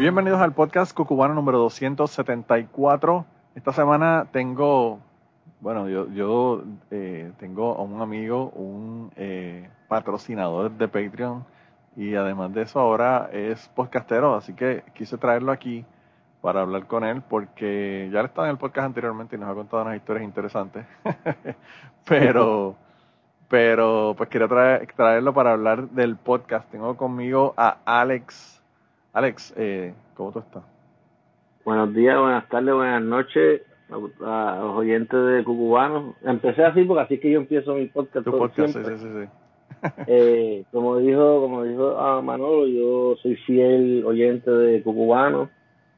Bienvenidos al podcast Cucubano número 274. Esta semana tengo, bueno, yo, yo eh, tengo a un amigo, un eh, patrocinador de Patreon y además de eso ahora es podcastero, así que quise traerlo aquí para hablar con él porque ya le estaba en el podcast anteriormente y nos ha contado unas historias interesantes, pero pero pues quería traerlo para hablar del podcast. Tengo conmigo a Alex Alex, eh, ¿cómo tú estás? Buenos días, buenas tardes, buenas noches a, los oyentes de Cucubanos. Empecé así porque así que yo empiezo mi podcast. Tu podcast, sí, sí, sí. eh, como dijo, como dijo a Manolo, yo soy fiel oyente de Cucubanos,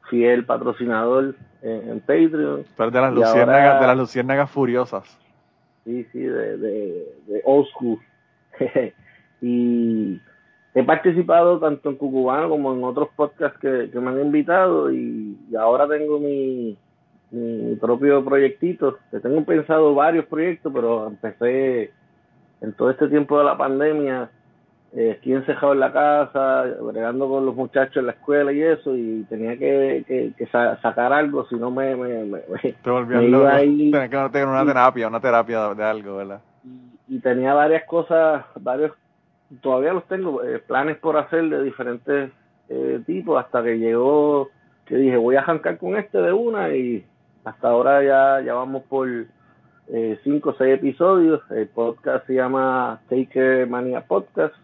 fiel patrocinador en, Patreon. Pero de las, luciérnagas, de las luciérnagas furiosas. Sí, sí, de, de, de old school. y he participado tanto en Cucubano como en otros podcasts que, me han invitado y, ahora tengo mi, mi, propio proyectito. Que tengo pensado varios proyectos, pero empecé en todo este tiempo de la pandemia. Eh, estoy encejado en la casa, bregando con los muchachos en la escuela y eso, y tenía que, sacar algo, si no me, me, me, Te loco. Tenía que tener una terapia, una terapia de algo, ¿verdad? y tenía varias cosas, varios todavía los tengo, eh, planes por hacer de diferentes eh, tipos, hasta que llegó, que dije, voy a arrancar con este de una y hasta ahora ya, ya vamos por eh, cinco o seis episodios. El podcast se llama Taker Mania Podcast.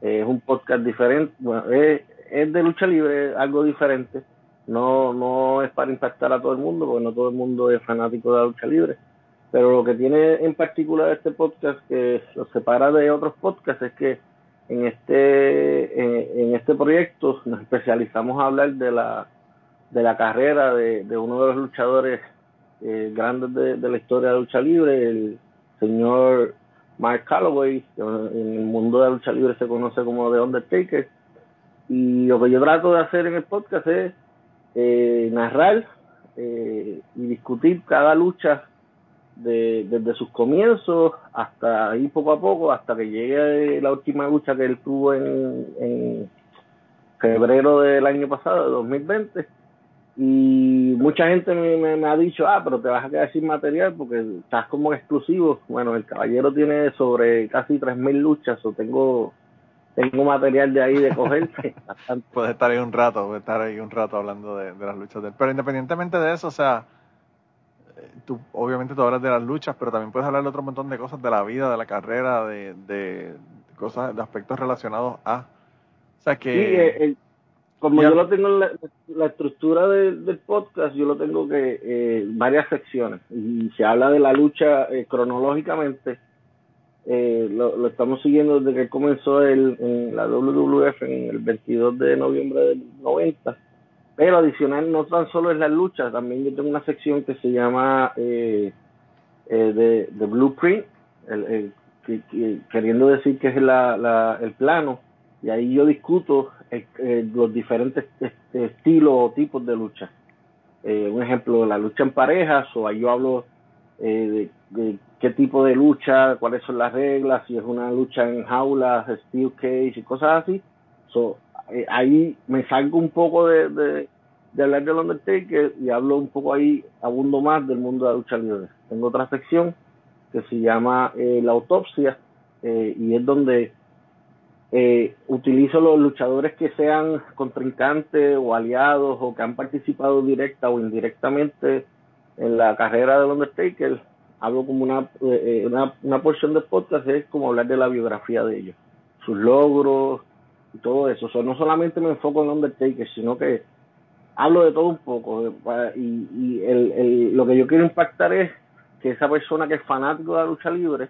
es un podcast diferente, bueno, es, es de lucha libre, algo diferente. No, no es para impactar a todo el mundo, porque no todo el mundo es fanático de la lucha libre pero lo que tiene en particular este podcast que lo separa de otros podcasts es que en este en, este proyecto nos especializamos a hablar de la de la carrera de, uno de los luchadores eh, grandes de, la historia de la lucha libre, el señor Mark Calloway, que en el mundo de la lucha libre se conoce como The Undertaker. Y lo que yo trato de hacer en el podcast es eh, narrar eh, y discutir cada lucha de, desde sus comienzos hasta ahí poco a poco, hasta que llegue la última lucha que él tuvo en, en febrero del año pasado, de 2020. Y mucha gente me, me, ha dicho, ah, pero te vas a quedar sin material porque estás como exclusivo. Bueno, el caballero tiene sobre casi 3.000 luchas, o tengo tengo material de ahí de coger. puedes estar ahí un rato, puedes estar ahí un rato hablando de, de las luchas de él. Pero independientemente de eso, o sea, tú, obviamente tú hablas de las luchas, pero también puedes hablar de otro montón de cosas de la vida, de la carrera, de, de cosas, de aspectos relacionados a. O sea que. Sí, como yo lo tengo en la, estructura del podcast, yo lo tengo que eh, varias secciones y se habla de la lucha eh, cronológicamente. Eh, lo, estamos siguiendo desde que comenzó el, en la WWF en el 22 de noviembre del 90 pero adicional no tan solo es la lucha, también yo tengo una sección que se llama eh, eh, de, Blueprint, queriendo decir que es la, el plano, y ahí yo discuto eh, los diferentes este, estilos o tipos de lucha. un ejemplo, la lucha en parejas, o ahí yo hablo de, qué tipo de lucha, cuáles son las reglas, si es una lucha en jaulas, steel cage y cosas así. So, eh, ahí me salgo un poco de, de, de hablar del Undertaker y hablo un poco ahí, abundo más del mundo de la lucha libre. Tengo otra sección que se llama eh, La Autopsia eh, y es donde utilizo los luchadores que sean contrincantes o aliados o que han participado directa o indirectamente en la carrera del Undertaker. Hablo como una, una, una porción del podcast, es como hablar de la biografía de ellos, sus logros, y todo eso. No solamente me enfoco en Undertaker, sino que hablo de todo un poco. Y, y el, el, lo que yo quiero impactar es que esa persona que es fanático de la lucha libre,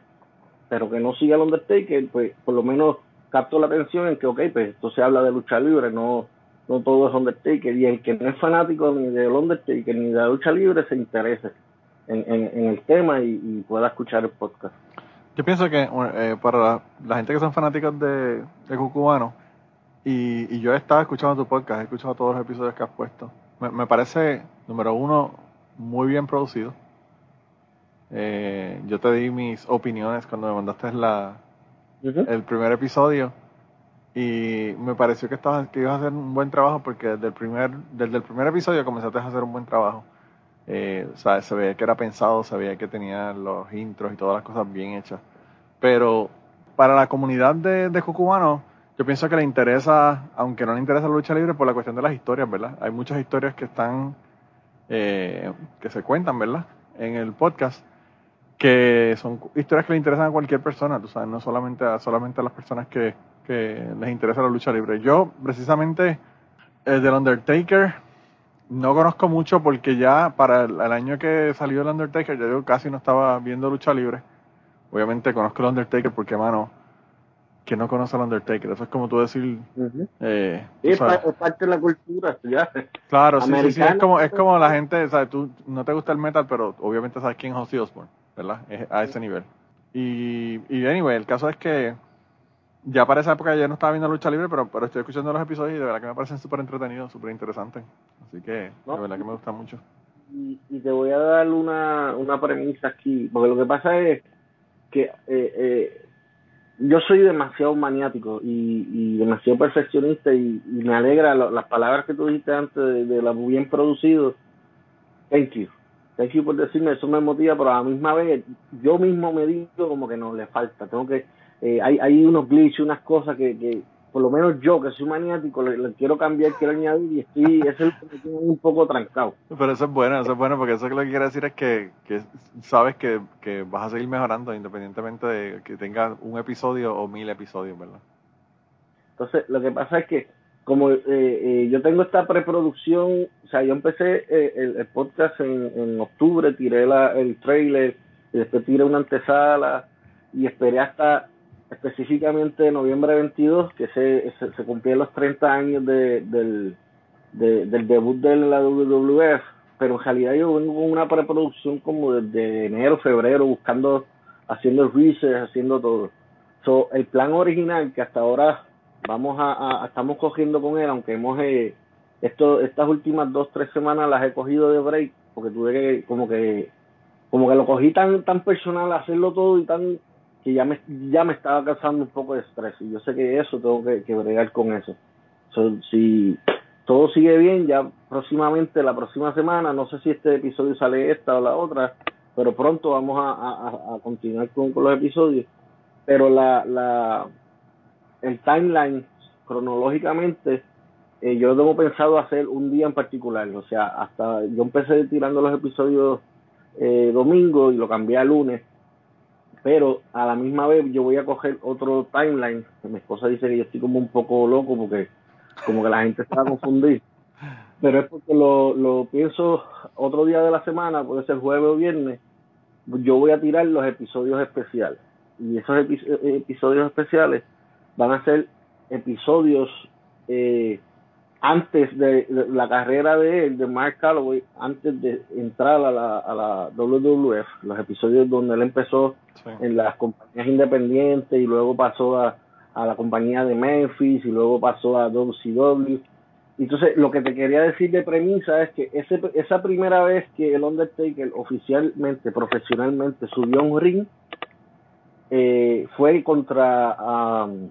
pero que no sigue al Undertaker, pues por lo menos capto la atención en que, ok, pues esto se habla de lucha libre, no, no todo es Undertaker, y el que no es fanático ni de Undertaker ni de la lucha libre se interese en, en, el tema y, pueda escuchar el podcast. Yo pienso que eh, para la, gente que son fanáticos de, de Cucubano, y, y, yo he estado escuchando tu podcast, he escuchado todos los episodios que has puesto, me, me parece, número uno, muy bien producido. Eh, yo te di mis opiniones cuando me mandaste la, el primer episodio y me pareció que estabas que ibas a hacer un buen trabajo porque desde el primer desde el primer episodio comenzaste a hacer un buen trabajo. Eh, o sea, se veía que era pensado se veía que tenía los intros y todas las cosas bien hechas. Pero para la comunidad de, de Cucubano yo pienso que le interesa aunque no le interesa la lucha libre por la cuestión de las historias verdad hay muchas historias que están eh, que se cuentan verdad en el podcast que son historias que le interesan a cualquier persona, tú sabes, no solamente a, solamente a las personas que, que les interesa la lucha libre. Yo, precisamente, el del Undertaker, no conozco mucho porque ya para el, año que salió el Undertaker, ya yo casi no estaba viendo lucha libre. Obviamente conozco el Undertaker porque, mano, que no conoce al Undertaker. Eso es como tú decir. eh, es parte de la cultura, ya. Claro, sí, sí, sí, Es como, es como la gente, ¿sabes? Tú no te gusta el metal, pero obviamente sabes quién es Ozzy Osbourne. ¿verdad? a ese nivel. Y, y anyway, el caso es que ya para esa época ya no estaba viendo lucha libre, pero, pero estoy escuchando los episodios y de verdad que me parecen súper entretenidos, súper interesantes. Así que de verdad que me gusta mucho. Y, y, te voy a dar una, una premisa aquí, porque lo que pasa es que eh, eh, yo soy demasiado maniático y, y demasiado perfeccionista y, me alegra las palabras que tú dijiste antes de, de bien producido. Thank you thank you por decirme, eso me motiva, pero a la misma vez yo mismo me digo como que no le falta, tengo que, eh, hay, hay unos glitches, unas cosas que, que por lo menos yo que soy maniático le, quiero cambiar, quiero añadir y estoy, es el que me un poco trancado. Pero eso es bueno, eso es bueno porque eso lo que quiere decir es que, que sabes que, que vas a seguir mejorando independientemente de que tengas un episodio o mil episodios, ¿verdad? Entonces, lo que pasa es que como eh, eh, yo tengo esta preproducción, o sea, yo empecé eh, el, podcast en, en, octubre, tiré la, el trailer, y después tiré una antesala y esperé hasta específicamente noviembre 22, que se, se, se cumplían los 30 años de, del, del debut de la WWF, pero en realidad yo vengo con una preproducción como desde enero, febrero, buscando, haciendo research, haciendo todo. So, el plan original que hasta ahora vamos a, estamos cogiendo con él, aunque hemos eh, esto, estas últimas dos tres semanas las he cogido de break porque tuve que como que como que lo cogí tan tan personal hacerlo todo y tan que ya me ya me estaba causando un poco de estrés y yo sé que eso tengo que, que bregar con eso. Si todo sigue bien ya próximamente la próxima semana no sé si este episodio sale esta o la otra pero pronto vamos a, a, continuar con, con los episodios. Pero la la el timeline cronológicamente eh, yo tengo pensado hacer un día en particular, o sea, hasta yo empecé tirando los episodios eh, domingo y lo cambié a lunes, pero a la misma vez yo voy a coger otro timeline, mi esposa dice que yo estoy como un poco loco porque como que la gente se va a confundir, pero es porque lo, lo pienso otro día de la semana, puede ser jueves o viernes, yo voy a tirar los episodios especiales. Y esos episodios especiales van a ser episodios eh, antes de, la carrera de él, de Mark Calloway, antes de entrar a la, a la WWF, los episodios donde él empezó en las compañías independientes y luego pasó a, a la compañía de Memphis y luego pasó a WCW. Entonces, lo que te quería decir de premisa es que ese, esa primera vez que el Undertaker oficialmente, profesionalmente subió a un ring, eh, fue contra um,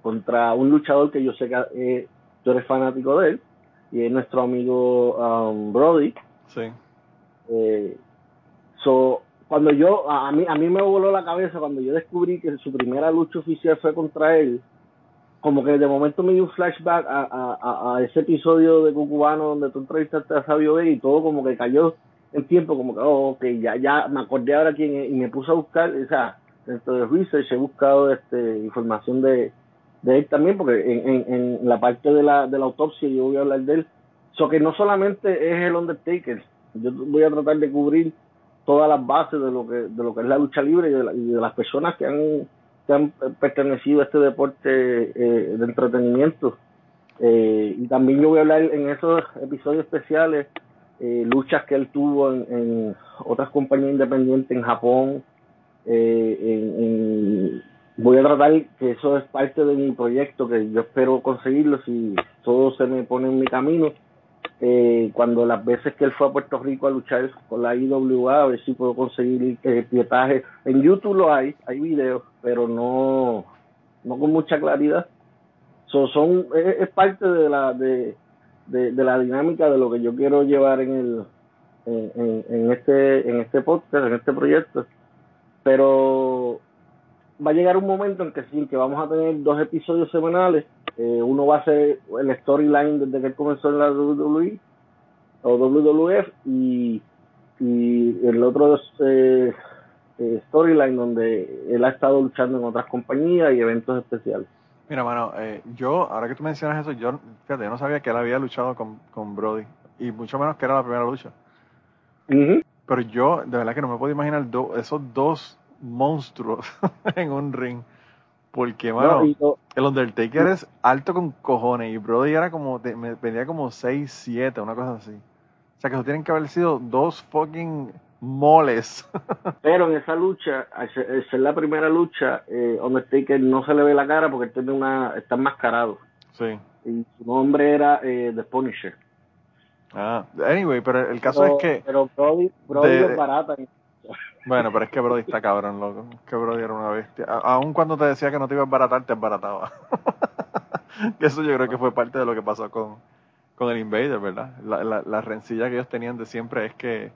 contra un luchador que yo sé que eh, tú eres fanático de él, y es nuestro amigo um, Brody. Sí. Eh, so, cuando yo, a, mí, a mí me voló la cabeza cuando yo descubrí que su primera lucha oficial fue contra él, como que de momento me dio un flashback a, ese episodio de Cucubano donde tú entrevistaste a Sabio B y todo como que cayó en tiempo, como que, oh, ok, ya, ya me acordé ahora quién es, y me puse a buscar, o sea, dentro de research he buscado este información de, de él también, porque en, en, la parte de la, de la autopsia yo voy a hablar de él. So que no solamente es el Undertaker, yo voy a tratar de cubrir todas las bases de lo que, de lo que es la lucha libre y de, las personas que han, que han pertenecido a este deporte eh, de entretenimiento. Eh, y también yo voy a hablar en esos episodios especiales eh, luchas que él tuvo en, otras compañías independientes en Japón. Voy a tratar que eso es parte de mi proyecto, que yo espero conseguirlo si todo se me pone en mi camino. Cuando las veces que él fue a Puerto Rico a luchar con la IWA, a ver si puedo conseguir pietaje. En YouTube lo hay, hay videos, pero no, no con mucha claridad. son es, parte de la de, de, la dinámica de lo que yo quiero llevar en el en, en, este en este podcast en este proyecto pero va a llegar un momento en que sí que vamos a tener dos episodios semanales. Eh, uno va a ser el storyline desde que él comenzó en la WWE o WWF y, y el otro es eh, eh, storyline donde él ha estado luchando en otras compañías y eventos especiales. Mira, mano, eh, yo, ahora que tú mencionas eso, yo, fíjate, yo no sabía que él había luchado con, con Brody, y mucho menos que era la primera lucha. Pero yo, de verdad que no me puedo imaginar esos dos monstruos en un ring. Porque, mano, el Undertaker es alto con cojones y Brody era como, me venía como 6, 7, una cosa así. O sea que eso tienen que haber sido dos fucking moles. Pero en esa lucha, al ser la primera lucha, eh, Undertaker no se le ve la cara porque tiene una, está enmascarado. Sí. Y su nombre era eh, The Punisher. Ah, anyway, pero el caso es que. Pero Brody, Brody es barata. Bueno, pero es que Brody está cabrón, loco. que Brody era una bestia. aun cuando te decía que no te iba a embaratar, te embarataba. que eso yo creo que fue parte de lo que pasó con, con el Invader, ¿verdad? La, la, la rencilla que ellos tenían de siempre es que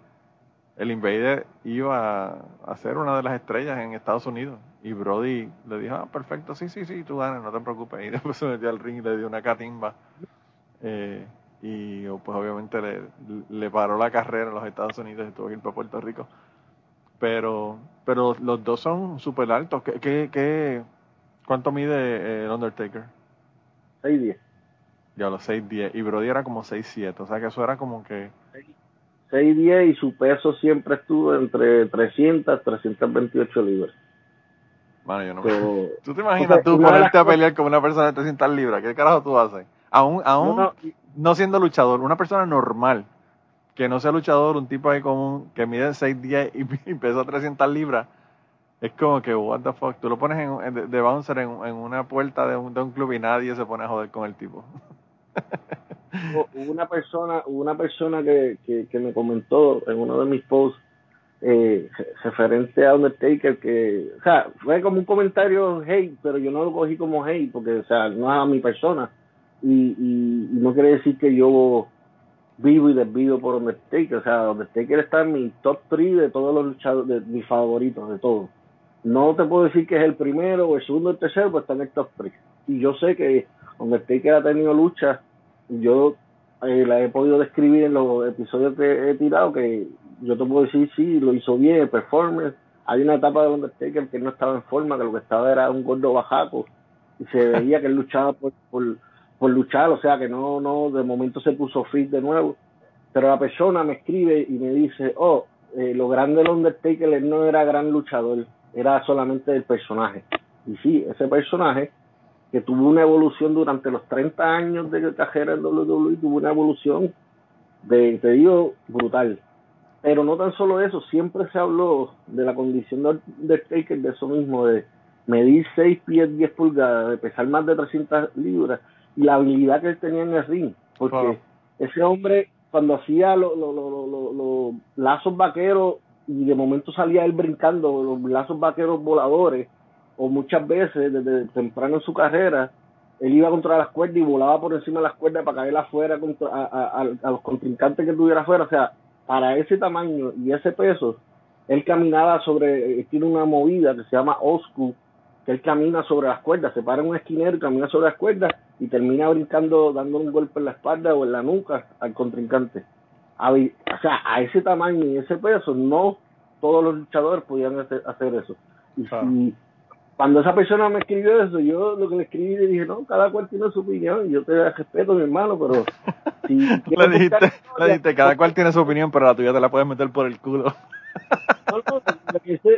el Invader iba a ser una de las estrellas en Estados Unidos. Y Brody le dijo, ah, perfecto, sí, sí, sí, tú ganas, no te preocupes. Y después se metió al ring y le dio una catimba. Eh, y pues obviamente le, le, paró la carrera en los Estados Unidos y tuvo que ir para Puerto Rico. Pero, pero los dos son súper altos. ¿Qué, qué, qué, cuánto mide eh, el Undertaker? 6'10. Ya, los 6'10. Y Brody era como 6'7. O sea que eso era como que 6'10 y su peso siempre estuvo entre 300 328 libras. Bueno, yo no ¿Tú te imaginas tú ponerte a pelear con una persona de 300 libras? ¿Qué carajo tú haces? Aún, aún no, siendo luchador, una persona normal, que no sea luchador, un tipo ahí común, que mide 6'10 y, y pesa 300 libras, es como que, what the fuck, tú lo pones en, de, bouncer en, una puerta de un, de un club y nadie se pone a joder con el tipo. una persona, una persona que, que, me comentó en uno de mis posts eh, referente a Undertaker que, o sea, fue como un comentario hate, pero yo no lo cogí como hate porque, o sea, no es a mi persona y, y, no quiere decir que yo vivo y desvivo por Undertaker, o sea, Undertaker está en mi top 3 de todos los luchadores, de mis favoritos, de todos. No te puedo decir que es el primero o el segundo o el tercero, pues está en el top 3. Y yo sé que Undertaker ha tenido luchas yo eh, la he podido describir en los episodios que he tirado, que yo te puedo decir, sí, lo hizo bien, el performance. Hay una etapa de Undertaker que no estaba en forma, que lo que estaba era un gordo bajaco, y se veía que él luchaba por, luchar, o sea, que no, no, de momento se puso fit de nuevo. Pero la persona me escribe y me dice, oh, eh, lo grande del Undertaker no era gran luchador, era solamente el personaje. Y sí, ese personaje que tuvo una evolución durante los 30 años de carrera en WWE, tuvo una evolución de, te brutal. Pero no tan solo eso, siempre se habló de la condición de Taker, de eso mismo, de medir 6 pies 10 pulgadas, de pesar más de 300 libras, la habilidad que él tenía en el ring. Porque ese hombre, cuando hacía los lazos vaqueros, y de momento salía él brincando, los lazos vaqueros voladores, o muchas veces desde temprano en su carrera, él iba contra las cuerdas y volaba por encima de las cuerdas para caer afuera contra, a, los contrincantes que tuviera afuera. O sea, para ese tamaño y ese peso, él caminaba sobre, tiene una movida que se llama Oscu, que él camina sobre las cuerdas, se para en un esquinero y camina sobre las cuerdas y termina brincando, dando un golpe en la espalda o en la nuca al contrincante. o sea, a ese tamaño y ese peso, no todos los luchadores podían hacer, eso. Y si cuando esa persona me escribió eso, yo lo que le escribí le dije, no, cada cual tiene su opinión, y yo te respeto, mi hermano, pero si le dijiste, le dijiste, cada cual tiene su opinión, pero la tuya te la puedes meter por el culo. no, no,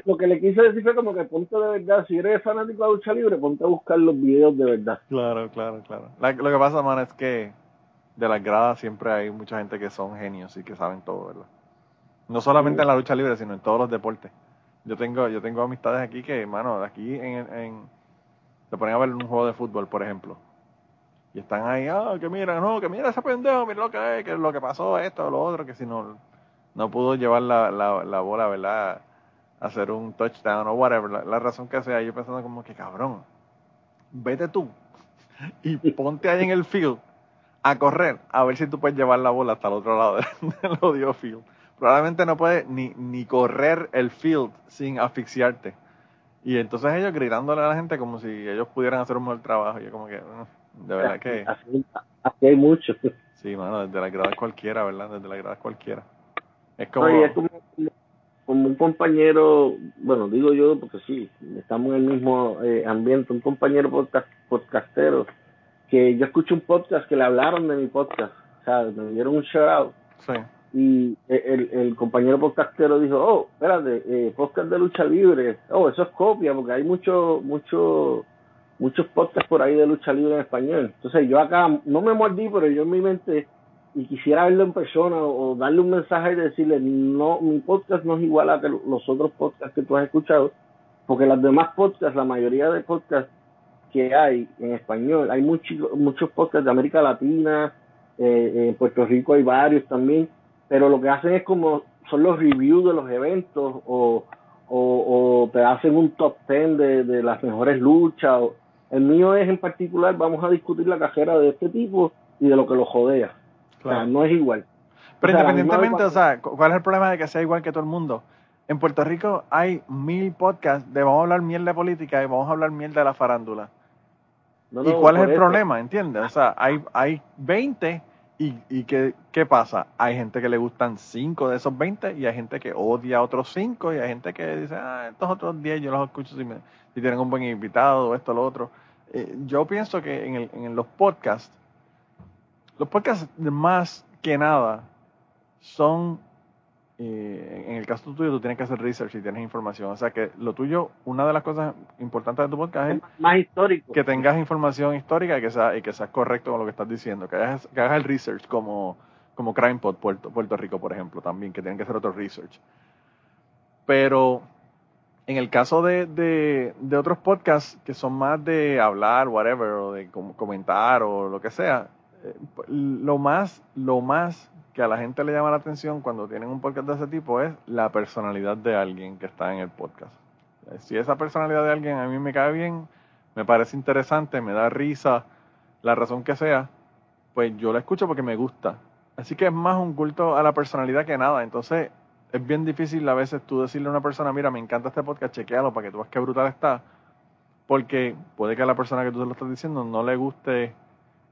lo que le quise decir fue como que ponte de verdad, si eres fanático de lucha libre, ponte a buscar los videos de verdad. Claro, claro, claro. lo que pasa, man, es que de las gradas siempre hay mucha gente que son genios y que saben todo, ¿verdad? No solamente en la lucha libre, sino en todos los deportes. Yo tengo, yo tengo amistades aquí que, mano, aquí en, en se ponen a ver un juego de fútbol, por ejemplo. Y están ahí, ah, que mira, no, que mira ese pendejo, mira lo que es, que lo que pasó, esto, lo otro, que si no, no pudo llevar la, la, la bola, ¿verdad? Hacer un touchdown o whatever, la, razón que sea. Yo pensando como que, cabrón, vete tú y ponte ahí en el field a correr, a ver si tú puedes llevar la bola hasta el otro lado del odio field. Probablemente no puedes ni, ni correr el field sin asfixiarte. Y entonces ellos gritándole a la gente como si ellos pudieran hacer un buen trabajo. Y yo como que, de verdad que... Así, hay mucho. Sí, mano, desde la grada cualquiera, ¿verdad? Desde la grada cualquiera. Es como... como, un compañero, bueno, digo yo porque sí, estamos en el mismo eh, ambiente, un compañero podcast, podcastero, que yo escuché un podcast que le hablaron de mi podcast, o sea, me dieron un shout out. Sí y el, el compañero podcastero dijo, oh, espérate, eh, podcast de lucha libre, oh, eso es copia, porque hay mucho, mucho, muchos podcasts por ahí de lucha libre en español. Entonces yo acá no me mordí, pero yo en mi mente, y quisiera verlo en persona o, darle un mensaje y decirle, no, mi podcast no es igual a que los otros podcasts que tú has escuchado, porque las demás podcasts, la mayoría de podcasts que hay en español, hay muchos, muchos podcasts de América Latina, eh, en Puerto Rico hay varios también, pero lo que hacen es como son los reviews de los eventos o, o, te hacen un top ten de, de las mejores luchas. El mío es en particular, vamos a discutir la cajera de este tipo y de lo que lo jodea. O sea, no es igual. Pero independientemente, o sea, ¿cuál es el problema de que sea igual que todo el mundo? En Puerto Rico hay mil podcasts de vamos a hablar miel de política y vamos a hablar miel de la farándula. ¿Y cuál es el problema? ¿Entiendes? O sea, hay, hay 20 ¿Y, y qué, qué, pasa? Hay gente que le gustan 5 de esos 20 y hay gente que odia a otros 5 y hay gente que dice, ah, estos otros 10 yo los escucho si, me, si tienen un buen invitado, esto, lo otro. Eh, yo pienso que en, el, en los podcasts, los podcasts más que nada son eh, en el caso tuyo tú tienes que hacer research y tienes información. O sea que lo tuyo, una de las cosas importantes de tu podcast es más histórico. que tengas información histórica y que sea, y que seas correcto con lo que estás diciendo, que hagas, que hagas el research como, como CrimePod Puerto, Puerto Rico, por ejemplo, también, que tienen que hacer otro research. Pero en el caso de, de, de otros podcasts que son más de hablar, whatever, o de comentar o lo que sea, lo más, lo más que a la gente le llama la atención cuando tienen un podcast de ese tipo es la personalidad de alguien que está en el podcast. Si esa personalidad de alguien a mí me cae bien, me parece interesante, me da risa, la razón que sea, pues yo la escucho porque me gusta. Así que es más un culto a la personalidad que nada. Entonces es bien difícil a veces tú decirle a una persona, mira, me encanta este podcast, chequealo para que tú veas qué brutal está. Porque puede que a la persona que tú se lo estás diciendo no le guste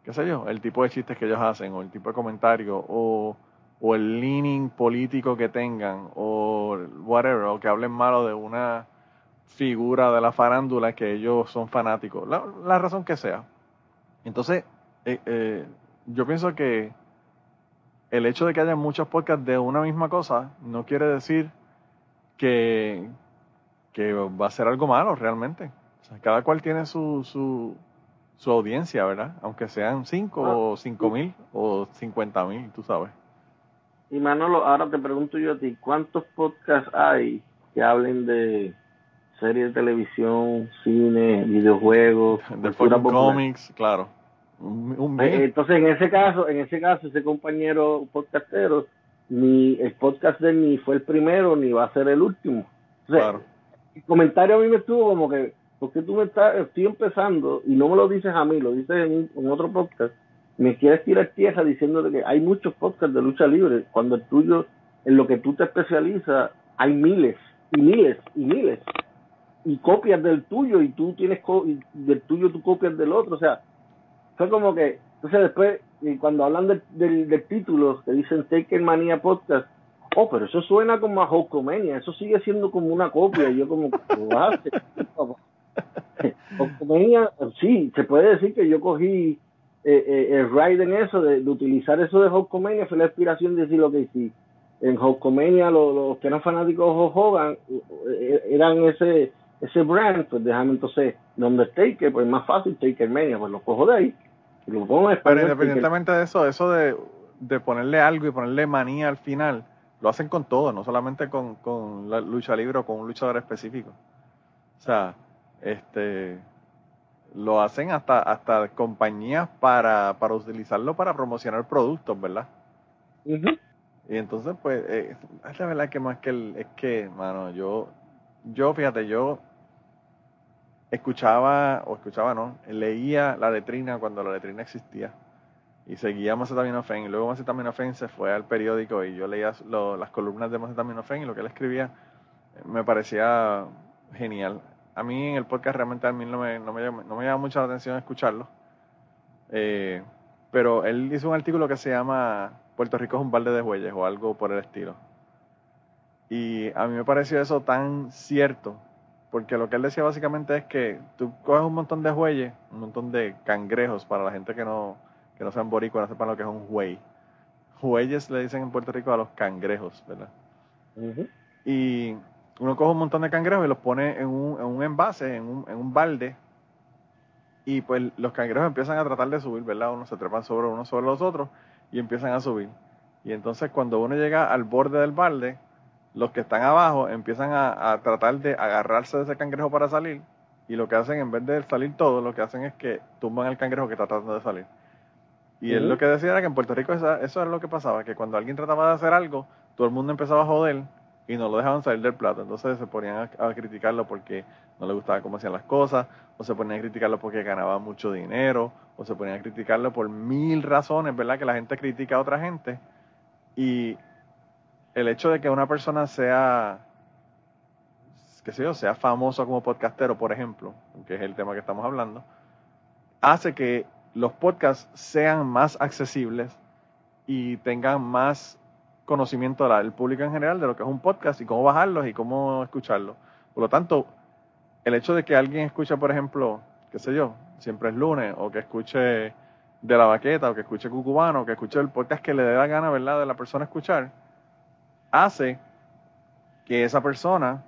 qué sé yo, el tipo de chistes que ellos hacen, o el tipo de comentario, o, o el leaning político que tengan, o whatever, o que hablen malo de una figura de la farándula que ellos son fanáticos, la, razón que sea. Entonces, eh, eh, yo pienso que el hecho de que haya muchos podcasts de una misma cosa no quiere decir que, que va a ser algo malo realmente. O sea, cada cual tiene su, su, su audiencia, ¿verdad? Aunque sean 5 ah, o 5 mil o 50 mil, tú sabes. Y Manolo, ahora te pregunto yo a ti, ¿cuántos podcasts hay que hablen de series de televisión, cine, videojuegos, de cómics, claro. Eh, entonces, en ese caso, en ese caso, ese compañero podcastero, ni el podcast de ni fue el primero ni va a ser el último. claro. El comentario a mí me estuvo como que porque tú me estás, estoy empezando y no me lo dices a mí, lo dices en, otro podcast, me quieres tirar tierra diciéndote que hay muchos podcasts de lucha libre, cuando el tuyo, en lo que tú te especializas, hay miles y miles y miles y copias del tuyo y tú tienes del tuyo tú copias del otro, o sea, fue como que, entonces después, cuando hablan del, del, título, te dicen Taken Manía Podcast, oh, pero eso suena como a Hulkomania, eso sigue siendo como una copia, y yo como, sí, se puede decir que yo cogí eh, eh, el ride en eso, de, utilizar eso de Hulkamania, fue la inspiración de decir lo que sí. en Hulkamania los, que eran fanáticos de Hogan eh, eran ese ese brand, pues déjame entonces, donde Taker, pues más fácil, Taker Mania, pues lo cojo de ahí. Y lo pongo en Pero independientemente de eso, eso de, de ponerle algo y ponerle manía al final, lo hacen con todo, no solamente con, con la lucha libre o con un luchador específico. O sea, este lo hacen hasta hasta compañías para, para utilizarlo para promocionar productos, ¿verdad? Y entonces, pues, eh, es la verdad que más que el, es que, mano, yo, yo, fíjate, yo escuchaba, o escuchaba, no, leía la letrina cuando la letrina existía y seguía Macetaminofen y luego Macetaminofen se fue al periódico y yo leía las columnas de Macetaminofen y lo que él escribía me parecía genial. A mí en el podcast realmente a mí no me, no me, llama, no me llama mucho la atención escucharlo, eh, pero él hizo un artículo que se llama Puerto Rico es un balde de huellas o algo por el estilo. Y a mí me pareció eso tan cierto, porque lo que él decía básicamente es que tú coges un montón de huellas, un montón de cangrejos para la gente que no, que no sean boricuas, no sepan lo que es un huey. Hueyes le dicen en Puerto Rico a los cangrejos, ¿verdad? Y uno coge un montón de cangrejos y los pone en un, en un envase, en un, en un balde, y pues los cangrejos empiezan a tratar de subir, ¿verdad? Uno se trepan sobre uno sobre los otros y empiezan a subir. Y entonces cuando uno llega al borde del balde, los que están abajo empiezan a, a, tratar de agarrarse de ese cangrejo para salir y lo que hacen en vez de salir todo, lo que hacen es que tumban al cangrejo que está tratando de salir. Y él lo que decía era que en Puerto Rico eso, eso era lo que pasaba, que cuando alguien trataba de hacer algo, todo el mundo empezaba a joder y no lo dejaban salir del plato. Entonces se ponían a, criticarlo porque no le gustaba cómo hacían las cosas, o se ponían a criticarlo porque ganaba mucho dinero, o se ponían a criticarlo por mil razones, ¿verdad? Que la gente critica a otra gente. Y el hecho de que una persona sea, qué sé yo, sea famoso como podcastero, por ejemplo, que es el tema que estamos hablando, hace que los podcasts sean más accesibles y tengan más conocimiento del público en general de lo que es un podcast y cómo bajarlos y cómo escucharlo. Por lo tanto, el hecho de que alguien escuche, por ejemplo, qué sé yo, siempre es lunes, o que escuche de la baqueta, o que escuche cucubano, o que escuche el podcast que le dé la gana, ¿verdad?, de la persona escuchar, hace que esa persona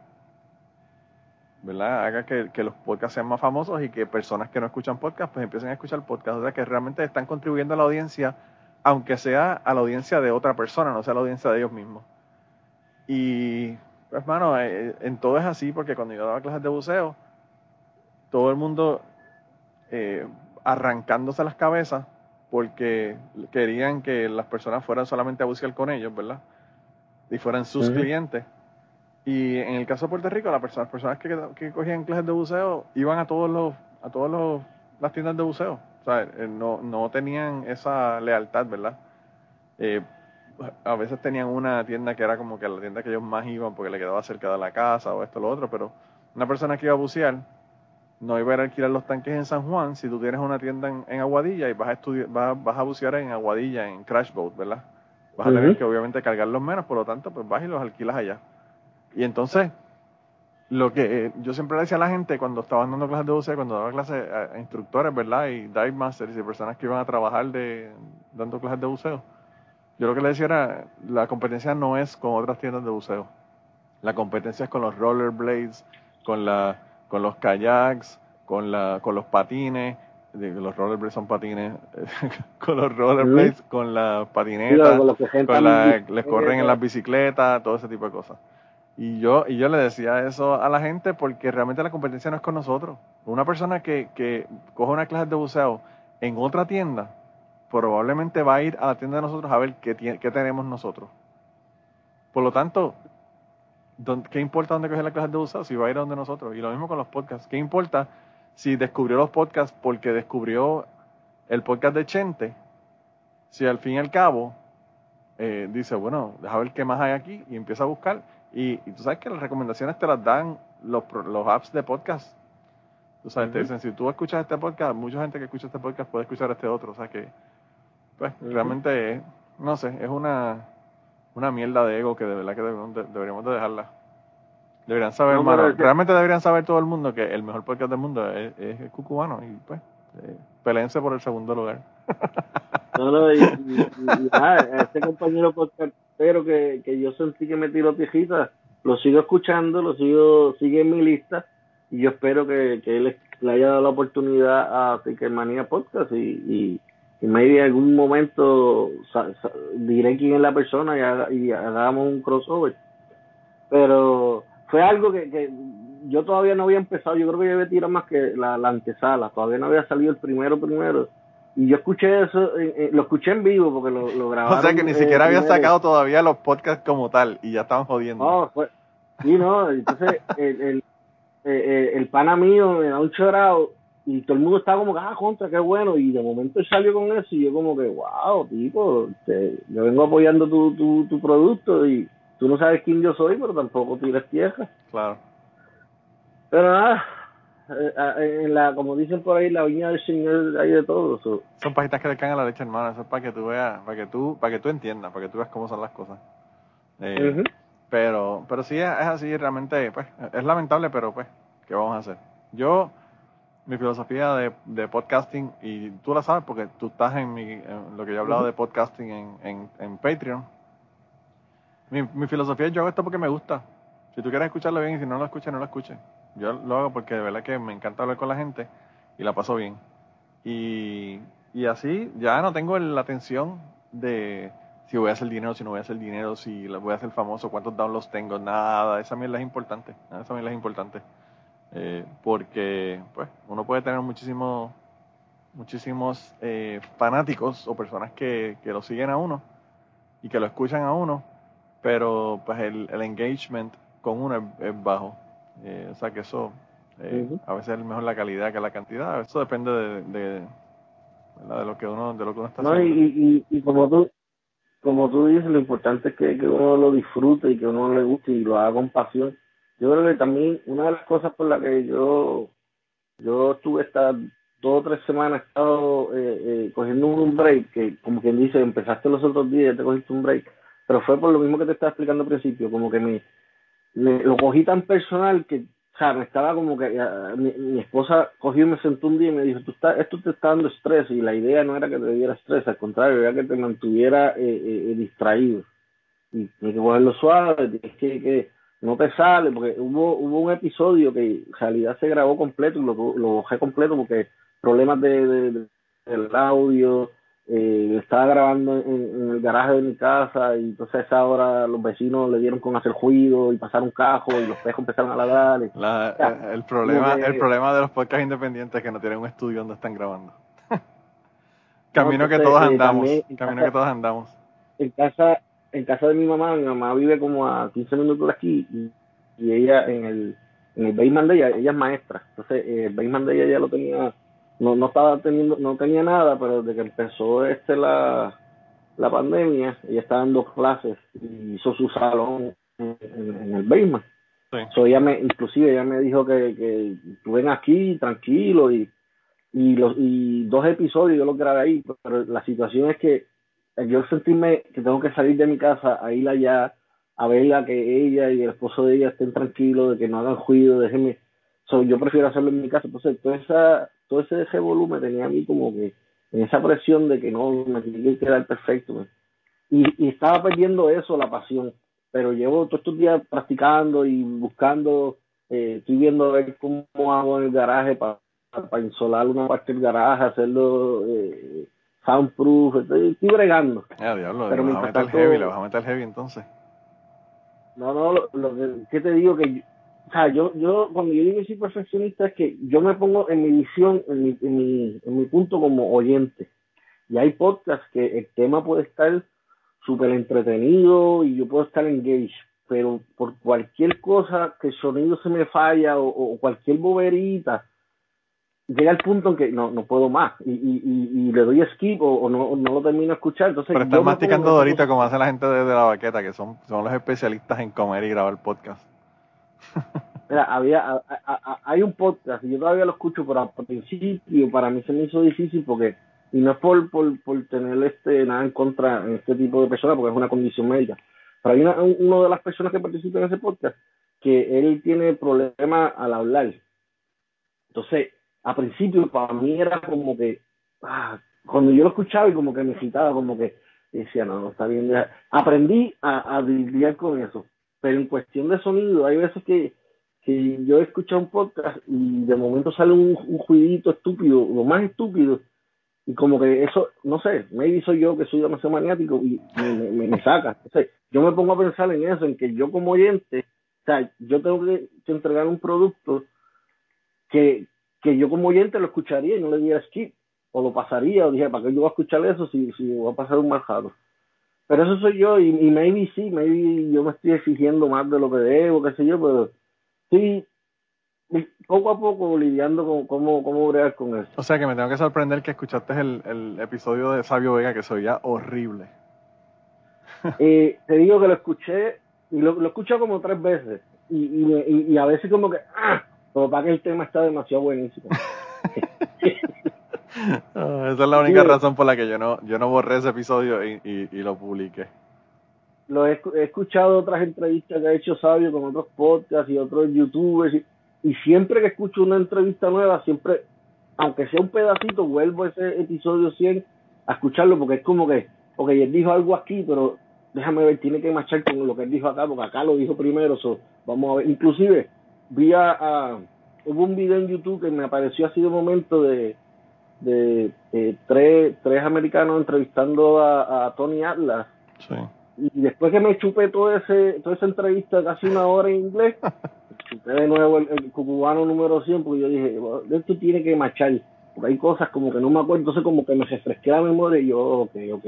¿verdad? Haga que, los podcasts sean más famosos y que personas que no escuchan podcasts pues empiecen a escuchar podcasts. O sea, que realmente están contribuyendo a la audiencia, aunque sea a la audiencia de otra persona, no sea a la audiencia de ellos mismos. Y, pues, mano, eh, en todo es así, porque cuando yo daba clases de buceo, todo el mundo eh, arrancándose las cabezas porque querían que las personas fueran solamente a buscar con ellos, ¿verdad? Y fueran sus clientes y en el caso de Puerto Rico, las personas, personas que, que, cogían clases de buceo iban a todos los a todos los las tiendas de buceo. O sea, eh, no, no tenían esa lealtad, ¿verdad? Eh, a veces tenían una tienda que era como que la tienda que ellos más iban porque le quedaba cerca de la casa o esto o lo otro, pero una persona que iba a bucear no iba a ir a alquilar los tanques en San Juan si tú tienes una tienda en, Aguadilla y vas a estudiar, vas, vas, a bucear en Aguadilla, en Crash Boat, ¿verdad? Vas a tener que obviamente cargarlos menos, por lo tanto, pues vas y los alquilas allá. Y entonces, lo que eh, yo siempre le decía a la gente cuando estaba dando clases de buceo, cuando daba clases a, instructores, ¿verdad? Y dive masters y personas que iban a trabajar de dando clases de buceo. Yo lo que le decía era, la competencia no es con otras tiendas de buceo. La competencia es con los rollerblades, con la con los kayaks, con la con los patines, los rollerblades son patines, con los rollerblades, con la patineta, con la, les corren en las bicicletas, todo ese tipo de cosas. Y yo, y yo le decía eso a la gente porque realmente la competencia no es con nosotros. Una persona que, que coge una clase de buceo en otra tienda, probablemente va a ir a la tienda de nosotros a ver qué, qué tenemos nosotros. Por lo tanto, ¿qué importa dónde coge la clase de buceo si va a ir a donde nosotros? Y lo mismo con los podcasts. ¿Qué importa si descubrió los podcasts porque descubrió el podcast de Chente? Si al fin y al cabo eh, dice, bueno, deja ver qué más hay aquí y empieza a buscar y, tú sabes que las recomendaciones te las dan los, los apps de podcast. Tú sabes, te dicen, si tú escuchas este podcast, mucha gente que escucha este podcast puede escuchar este otro. O sea que, pues, realmente, no sé, es una, una mierda de ego que de verdad que deberíamos de, dejarla. Deberían saber, realmente deberían saber todo el mundo que el mejor podcast del mundo es, es, Cucubano y pues, eh, peleense por el segundo lugar. No, no, y, este compañero podcast pero que, que yo sentí que me tiró tijita, lo sigo escuchando, lo sigo, sigue en mi lista y yo espero que, que él le haya dado la oportunidad a Manía Podcast y, y, y maybe en algún momento diré quién es la persona y, hagamos un crossover. Pero fue algo que, que, yo todavía no había empezado, yo creo que yo había tirado más que la, la antesala, todavía no había salido el primero primero. Y yo escuché eso, eh, eh, lo escuché en vivo porque lo, lo grabaron. O sea que ni siquiera había sacado todavía los podcasts como tal y ya estaban jodiendo. No, fue, sí, no, entonces el, el, eh, el pana mío me da un chorado y todo el mundo estaba como que, ah, contra, qué bueno. Y de momento él salió con eso y yo como que, wow, tipo, te, yo vengo apoyando tu, tu, tu producto y tú no sabes quién yo soy, pero tampoco tienes tierra. Claro. Pero nada, eh, en la, como dicen por ahí, la viña del Señor hay de todo. Son pajitas que le caen a la leche, hermano. Eso es para que tú veas, para que tú, para que tú entiendas, para que tú veas cómo son las cosas. Eh, pero, pero sí es, así, realmente, pues, es lamentable, pero pues, ¿qué vamos a hacer? Yo, mi filosofía de, de podcasting, y tú la sabes porque tú estás en, mi, lo que yo he hablado de podcasting en, en, en Patreon. Mi, mi filosofía es yo hago esto porque me gusta. Si tú quieres escucharlo bien y si no lo escuchas, no lo escuches. Yo lo hago porque de verdad que me encanta hablar con la gente y la paso bien. Y, y así ya no tengo la atención de si voy a hacer dinero, si no voy a hacer dinero, si voy a hacer famoso, cuántos downloads tengo, nada, esa mierda es importante, esa mierda es importante. Eh, porque pues uno puede tener muchísimos muchísimos eh, fanáticos o personas que, que, lo siguen a uno y que lo escuchan a uno, pero pues el, el engagement con uno es, bajo. Eh, o sea que eso a veces es mejor la calidad que la cantidad, eso depende de, de, de lo que uno de lo que uno está haciendo. Y, y, y como tú como tú dices, lo importante es que, uno lo disfrute y que uno le guste y lo haga con pasión. Yo creo que también una de las cosas por las que yo yo estuve estas dos o tres semanas estado eh, eh, cogiendo un break, que como quien dice, empezaste los otros días y te cogiste un break, pero fue por lo mismo que te estaba explicando al principio, como que me, me lo cogí tan personal que o sea, me estaba como que mi, esposa cogió y me sentó un día y me dijo, Tú está, esto te está dando estrés y la idea no era que te diera estrés, al contrario, era que te mantuviera eh, eh, eh distraído. Y tienes que cogerlo suave, tienes que, que no te sale, porque hubo, hubo un episodio que en realidad se grabó completo y lo, lo bajé completo porque problemas de del audio, eh, estaba grabando en, el garaje de mi casa y entonces a esa hora los vecinos le dieron con hacer ruido y pasaron cajo y los pejos empezaron a ladrar. Eh, el problema el problema de los podcasts independientes es que no tienen un estudio donde están grabando. camino que todos eh, andamos, camino que todos andamos. En casa en casa de mi mamá, mi mamá vive como a 15 minutos de aquí y, ella en el en el basement de ella, ella es maestra. Entonces, el basement de ella ya lo tenía no, no estaba teniendo, no tenía nada, pero desde que empezó este la, la pandemia, ella estaba dando clases y hizo su salón en, el basement. Sí. ella me, inclusive ella me dijo que, que tú ven aquí tranquilo y, y los y dos episodios yo los grabé ahí, pero la situación es que yo sentirme que tengo que salir de mi casa a ir allá a verla que ella y el esposo de ella estén tranquilos, de que no hagan ruido, déjenme. yo prefiero hacerlo en mi casa. Entonces, toda esa, todo ese, ese volumen tenía a mí como que en esa presión de que no me tenía que quedar perfecto. Y, y estaba perdiendo eso, la pasión. Pero llevo todos estos días practicando y buscando, eh, estoy viendo a ver cómo hago en el garaje para para insolar una parte del garaje, hacerlo eh, soundproof, estoy, estoy bregando. Ya, diablo, pero vas a meter heavy, le vas a meter heavy entonces. No, no, lo, lo que, te digo que o sea, yo, yo, cuando yo digo que soy perfeccionista es que yo me pongo en mi visión, en mi, en mi, en mi punto como oyente. Y hay podcasts que el tema puede estar súper entretenido y yo puedo estar engaged, pero por cualquier cosa que el sonido se me falla o, cualquier boberita, llega el punto en que no, no puedo más y, y, y, le doy skip o, no, no, lo termino de escuchar. Entonces, pero estás masticando ahorita como hace la gente desde la baqueta, que son, son los especialistas en comer y grabar podcast. Había, hay un podcast, y yo todavía lo escucho, pero al principio para mí se me hizo difícil porque, y no es por, por, por tener este nada en contra en este tipo de personas, porque es una condición médica, pero hay una, uno de las personas que participa en ese podcast que él tiene problemas al hablar. Entonces, a principio para mí era como que, ah, cuando yo lo escuchaba y como que me citaba, como que decía, no, no está bien. Aprendí a, a lidiar con eso. Pero en cuestión de sonido, hay veces que, que yo he escuchado un podcast y de momento sale un, un juidito estúpido, lo más estúpido, y como que eso, no sé, maybe soy yo que soy demasiado maniático y me, saca. yo me pongo a pensar en eso, en que yo como oyente, o sea, yo tengo que, entregar un producto que, que yo como oyente lo escucharía y no le diera skip, o lo pasaría, o dije, ¿para qué yo voy a escuchar eso si, si voy a pasar un mal pero eso soy yo y, y maybe sí, maybe yo me estoy exigiendo más de lo que debo, qué sé yo, pero sí, poco a poco lidiando con cómo, cómo bregar con eso. O sea que me tengo que sorprender que escuchaste el, el episodio de Sabio Vega que se oía horrible. Eh, te digo que lo escuché, y lo, lo escuché como tres veces, y, y, y, a veces como que, ah, pero para que el tema está demasiado buenísimo. esa es la única razón por la que yo no, yo no borré ese episodio y, y, lo publiqué. Lo he, escuchado otras entrevistas que ha hecho Sabio con otros podcasts y otros youtubers y, siempre que escucho una entrevista nueva, siempre, aunque sea un pedacito, vuelvo a ese episodio 100 a escucharlo porque es como que, ok, él dijo algo aquí, pero déjame ver, tiene que marchar con lo que él dijo acá, porque acá lo dijo primero, so, vamos a ver, inclusive vi a, hubo un video en YouTube que me apareció así de momento de de eh, tres, tres americanos entrevistando a, Tony Atlas. Y después que me chupé todo ese, toda esa entrevista casi una hora en inglés, chupé de nuevo el, cubano número 100 porque yo dije, esto tiene que marchar. Porque hay cosas como que no me acuerdo, entonces como que me refresqué la memoria y yo, ok, ok.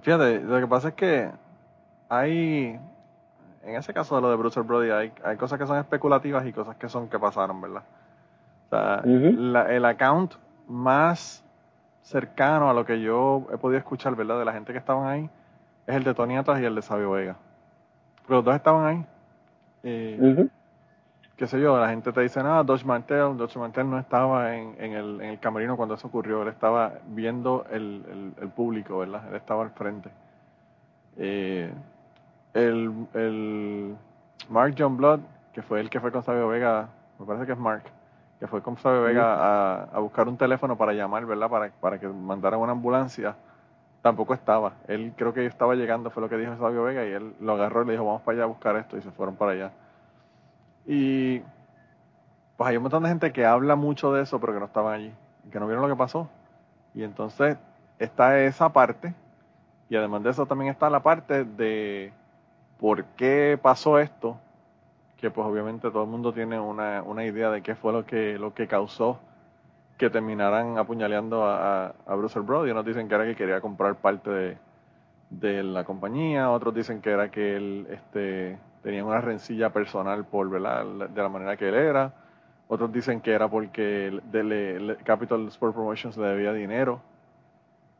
Fíjate, lo que pasa es que hay, en ese caso de lo de Bruce Brody, hay, hay cosas que son especulativas y cosas que son que pasaron, ¿verdad? El account más cercano a lo que yo he podido escuchar, ¿verdad? De la gente que estaban ahí, es el de Tony Atlas y el de Sabio Vega. Pero los dos estaban ahí. Eh, Qué sé yo, la gente te dice, no, Dodge Mantel, Dodge Mantel no estaba en, en, el, en el camerino cuando eso ocurrió, él estaba viendo el, el, público, ¿verdad? Él estaba al frente. Eh, el Mark John Blood, que fue el que fue con Sabio Vega, me parece que es Mark, que fue con Sabio Vega a, buscar un teléfono para llamar, ¿verdad? Para, para que mandaran una ambulancia. Tampoco estaba. Él creo que estaba llegando, fue lo que dijo Sabio Vega, y él lo agarró y le dijo, vamos para allá a buscar esto, y se fueron para allá. Y pues hay un montón de gente que habla mucho de eso, pero que no estaban allí, que no vieron lo que pasó. Y entonces está esa parte, y además de eso también está la parte de por qué pasó esto, que pues obviamente todo el mundo tiene una, una idea de qué fue lo que, lo que causó que terminaran apuñaleando a, a, Bruce Brody. Unos dicen que era que quería comprar parte de, de la compañía, otros dicen que era que él este, tenía una rencilla personal por ¿verdad? de la manera que él era, otros dicen que era porque de Capital Sport Promotions le debía dinero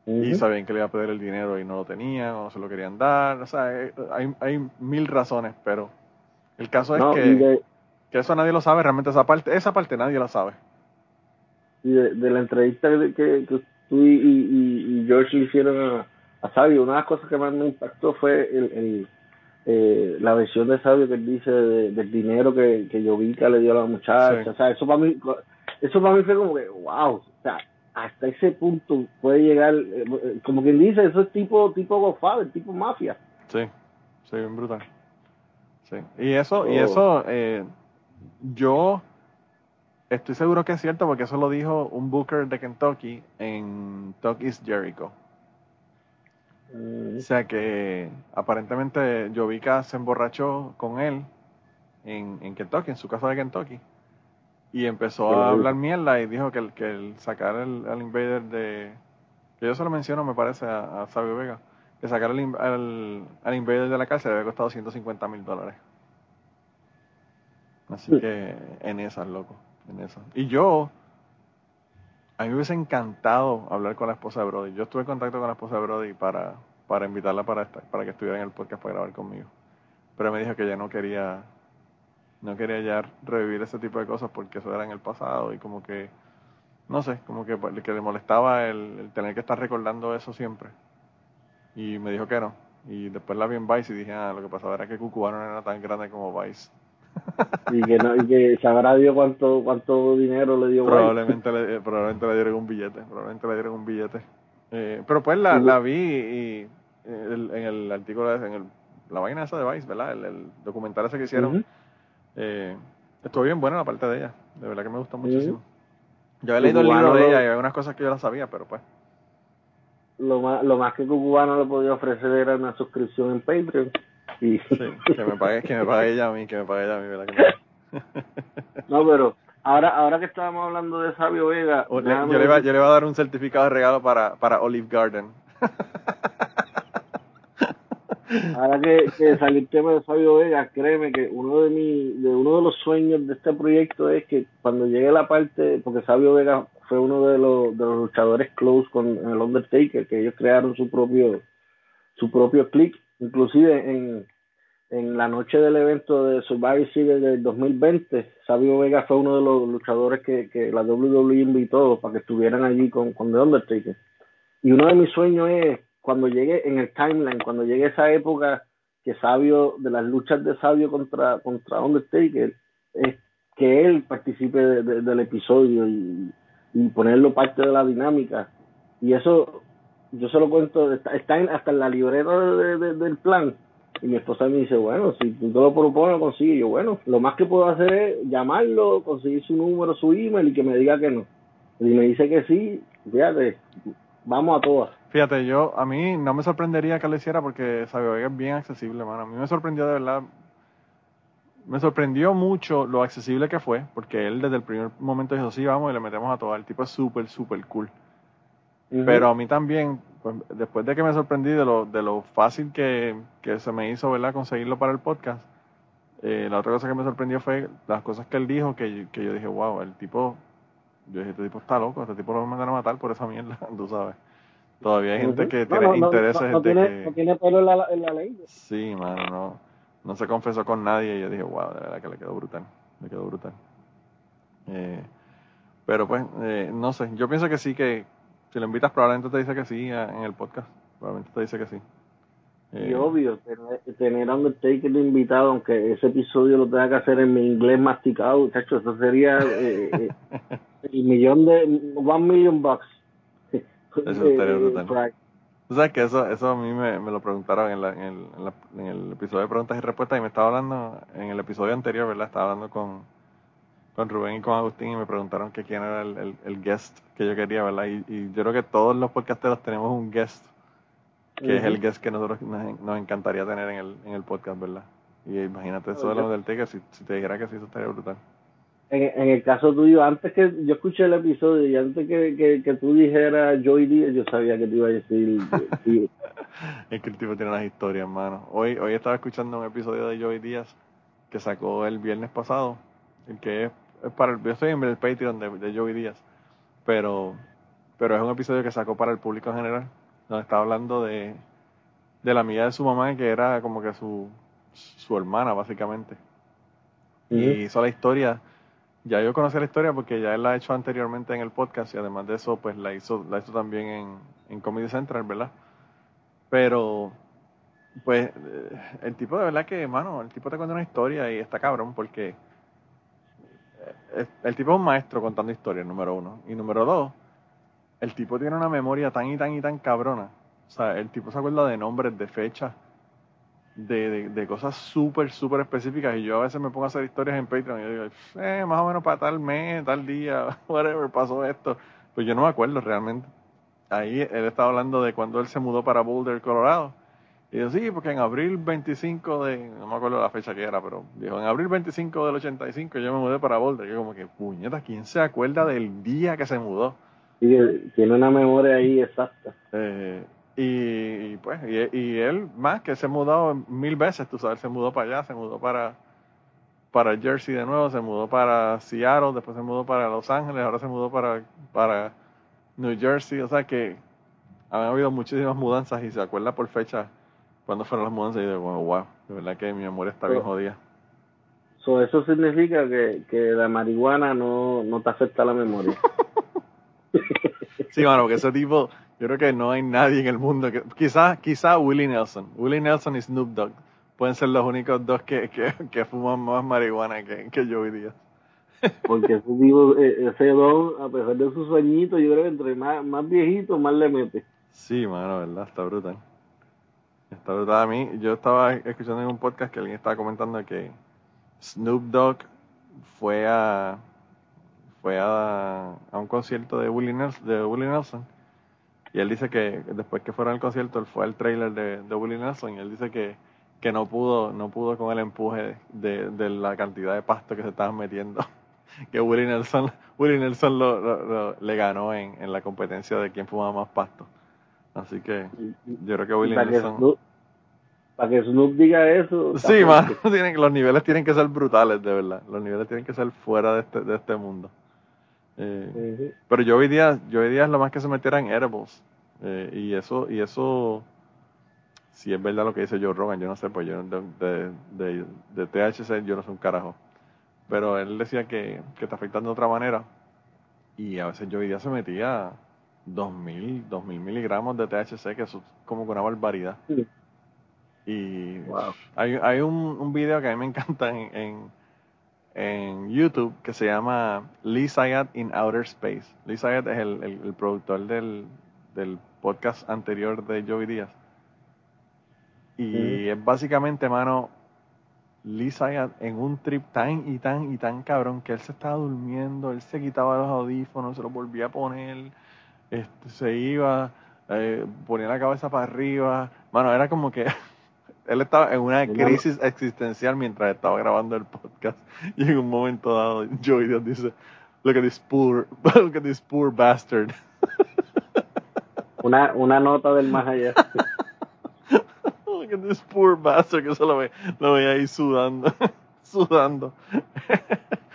y sabían que le iba a pedir el dinero y no lo tenían o no se lo querían dar, o sea, eh, hay, hay mil razones, pero el caso es que, que, eso nadie lo sabe, realmente esa parte, esa parte nadie la sabe. Y de, la entrevista que, tú y, George le hicieron a, Sabio, una de las cosas que más me impactó fue el, eh, la versión de Sabio que él dice del dinero que, que Yovica le dio a la muchacha. O sea, eso para mí, eso para mí fue como que, wow, o sea, hasta ese punto puede llegar, eh, como quien dice, eso es tipo, tipo Godfather, tipo mafia. Sí, sí, bien brutal. Y eso, y oh. eso eh, yo estoy seguro que es cierto porque eso lo dijo un booker de Kentucky en Talk is Jericho. Mm. O sea que aparentemente Jovica se emborrachó con él en, en Kentucky, en su casa de Kentucky. Y empezó a hablar mierda y dijo que el, que el sacar el, al invader de... Que yo se lo menciono, me parece, a Sabio Vega que sacar al, al, al invader de la cárcel había costado 150 mil dólares. Así que en esas, loco, en esas. Y yo, a mí me hubiese encantado hablar con la esposa de Brody. Yo estuve en contacto con la esposa de Brody para, para invitarla para, para que estuviera en el podcast para grabar conmigo. Pero me dijo que ya no quería, no quería ya revivir ese tipo de cosas porque eso era en el pasado y como que, no sé, como que, que le molestaba el, el tener que estar recordando eso siempre y me dijo que no. Y después la vi en Vice y dije, ah, lo que pasaba era que Cucubano no era tan grande como Vice. y que no, y que sabrá Dios cuánto, cuánto dinero le dio probablemente le, probablemente le dieron un billete, probablemente le dieron un billete. Eh, pero pues la, la vi y, en el artículo, en el, la vaina esa de Vice, ¿verdad? El, documental ese que hicieron. eh, estuvo bien buena la parte de ella. De verdad que me gustó muchísimo. Yo he leído el libro de ella y hay unas cosas que yo no sabía, pero pues. Lo más, lo más que Cubano le podía ofrecer era una suscripción en Patreon. Y... Sí, que me pague, que me pague ella a mí, que me pague ella a mí, ¿verdad? Que no, pero ahora ahora que estábamos hablando de Sabio Vega. yo, le iba, yo le iba a dar un certificado de regalo para, para Olive Garden. Ahora que, que salió el tema de Fabio Vega, créeme que uno de mi, de uno de los sueños de este proyecto es que cuando llegue la parte, porque Fabio Vega fue uno de los, de los luchadores close con el Undertaker, que ellos crearon su propio, su propio click, inclusive en, en la noche del evento de Survivor Series del 2020, Sabio Vega fue uno de los luchadores que, que la WWE invitó para que estuvieran allí con, con The Undertaker. Y uno de mis sueños es cuando llegue en el timeline, cuando llegue esa época que Sabio, de las luchas de Sabio contra, contra Undertaker, es que él participe del episodio y, ponerlo parte de la dinámica. Y eso, yo se lo cuento, está, hasta en la libreta del plan. Y mi esposa me dice, bueno, si tú lo propones, lo consigues. yo, bueno, lo más que puedo hacer es llamarlo, conseguir su número, su email y que me diga que no. Y me dice que sí, fíjate, vamos a todas. Fíjate, yo, a mí no me sorprendería que lo hiciera porque Sabio es bien accesible, mano. A mí me sorprendió de verdad, me sorprendió mucho lo accesible que fue, porque él desde el primer momento dijo, sí, vamos y le metemos a todo. El tipo es súper, súper cool. Pero a mí también, pues, después de que me sorprendí de lo, de lo fácil que, que se me hizo, ¿verdad?, conseguirlo para el podcast, eh, la otra cosa que me sorprendió fue las cosas que él dijo, que, que yo dije, wow, el tipo, yo dije, este tipo está loco, este tipo lo va a mandar a matar por esa mierda, tú sabes. Todavía hay gente que tiene intereses no, tiene, que... no tiene pelo en la, en la ley. Sí, mano, no, no se confesó con nadie y yo dije, wow, de verdad que le quedó brutal, le quedó brutal. Eh, pero pues, eh, no sé, yo pienso que sí, que si lo invitas probablemente te dice que sí en el podcast, probablemente te dice que sí. y eh, obvio, tener, tener a Undertaker invitado, aunque ese episodio lo tenga que hacer en mi inglés masticado, chacho, eso sería eh, el millón de, one million bucks. Eso estaría brutal. Tú sabes que eso, eso a mí me, me lo preguntaron en, la, en, el, en, el episodio de preguntas y respuestas y me estaba hablando, en el episodio anterior, ¿verdad? Estaba hablando con, con Rubén y con Agustín y me preguntaron que quién era el, el, guest que yo quería, ¿verdad? Y, y, yo creo que todos los podcasteros tenemos un guest, que es el guest que nosotros nos, nos, encantaría tener en el, en el podcast, ¿verdad? Y imagínate eso de lo del Tiger, si, si te dijera que sí, eso estaría brutal en, el caso tuyo, antes que yo escuché el episodio y antes que, que, tú dijeras Joy Díaz, yo sabía que te iba a decir. es que el tipo tiene unas historias, hermano. Hoy, hoy estaba escuchando un episodio de Joy Díaz que sacó el viernes pasado, el que es, para el, yo estoy en el Patreon de, de Joey Díaz, pero, pero es un episodio que sacó para el público en general, donde está hablando de, de la amiga de su mamá, que era como que su, su hermana, básicamente. Y hizo la historia ya yo conocí la historia porque ya él la ha hecho anteriormente en el podcast y además de eso, pues la hizo, la hizo también en, en Comedy Central, ¿verdad? Pero, pues, eh, el tipo de verdad que, mano, el tipo te cuenta una historia y está cabrón porque eh, el tipo es un maestro contando historias, número uno. Y número dos, el tipo tiene una memoria tan y tan y tan cabrona. O sea, el tipo se acuerda de nombres, de fechas, de, de, cosas súper, súper específicas. Y yo a veces me pongo a hacer historias en Patreon y yo digo, eh, más o menos para tal mes, tal día, whatever, pasó esto. Pues yo no me acuerdo realmente. Ahí él estaba hablando de cuando él se mudó para Boulder, Colorado. Y yo, sí, porque en abril 25 de, no me acuerdo la fecha que era, pero dijo, en abril 25 del 85 yo me mudé para Boulder. Y yo como que, puñeta, ¿quién se acuerda del día que se mudó? Y tiene una memoria ahí exacta. Eh, y, pues, y, él más que se ha mudado mil veces, tú sabes, se mudó para allá, se mudó para, para Jersey de nuevo, se mudó para Seattle, después se mudó para Los Ángeles, ahora se mudó para, para New Jersey, o sea que han habido muchísimas mudanzas y se acuerda por fecha cuando fueron las mudanzas y digo, wow, de verdad que mi memoria está bien jodida. eso significa que, que la marihuana no, no te afecta la memoria. sí, bueno, porque ese tipo, yo creo que no hay nadie en el mundo que. Quizá, quizá Willie Nelson. Willie Nelson y Snoop Dogg pueden ser los únicos dos que, que, que fuman más marihuana que, que Joey Díaz. Porque ese, tipo, eh, ese don, a pesar de su sueñito, yo creo que entre más, más viejito, más le mete. Sí, mano, ¿verdad? Está brutal. Está brutal. A mí, yo estaba escuchando en un podcast que alguien estaba comentando que Snoop Dogg fue a fue a, a un concierto de Willie, Nelson, de Willie Nelson y él dice que después que fueron al concierto él fue al trailer de, de Willie Nelson y él dice que, que no pudo no pudo con el empuje de, de la cantidad de pasto que se estaban metiendo que Willie Nelson Willie Nelson lo, le ganó en, en la competencia de quién fumaba más pasto así que yo creo que Willie Nelson para que Snoop diga eso. Sí, más tienen, los niveles tienen que ser brutales, de verdad. Los niveles tienen que ser fuera de este, de este mundo. Eh, pero yo hoy día, yo hoy día es lo más que se metiera en edibles. Eh, y eso, y eso, si es verdad lo que dice Joe Rogan, yo no sé, pues yo de, de, de, THC yo no sé un carajo. Pero él decía que, que está afectando de otra manera. Y a veces yo hoy día se metía 2000, 2000 miligramos de THC, que eso es como una barbaridad. Y hay, hay un, un, video que a mí me encanta en, en, en, YouTube que se llama Lee Sayat in Outer Space. Lee Sayat es el, el, productor del, del, podcast anterior de Joey Díaz. Y es básicamente, mano, Lee Sayat en un trip tan y tan y tan cabrón que él se estaba durmiendo, él se quitaba los audífonos, se los volvía a poner, este, se iba, eh, ponía la cabeza para arriba. Mano, era como que él estaba en una crisis existencial mientras estaba grabando el podcast. Y en un momento dado Joey Dios dice look at this poor look at this poor bastard. Una, una nota del más allá. Look at this poor bastard que se lo, ve, lo veía ahí sudando sudando.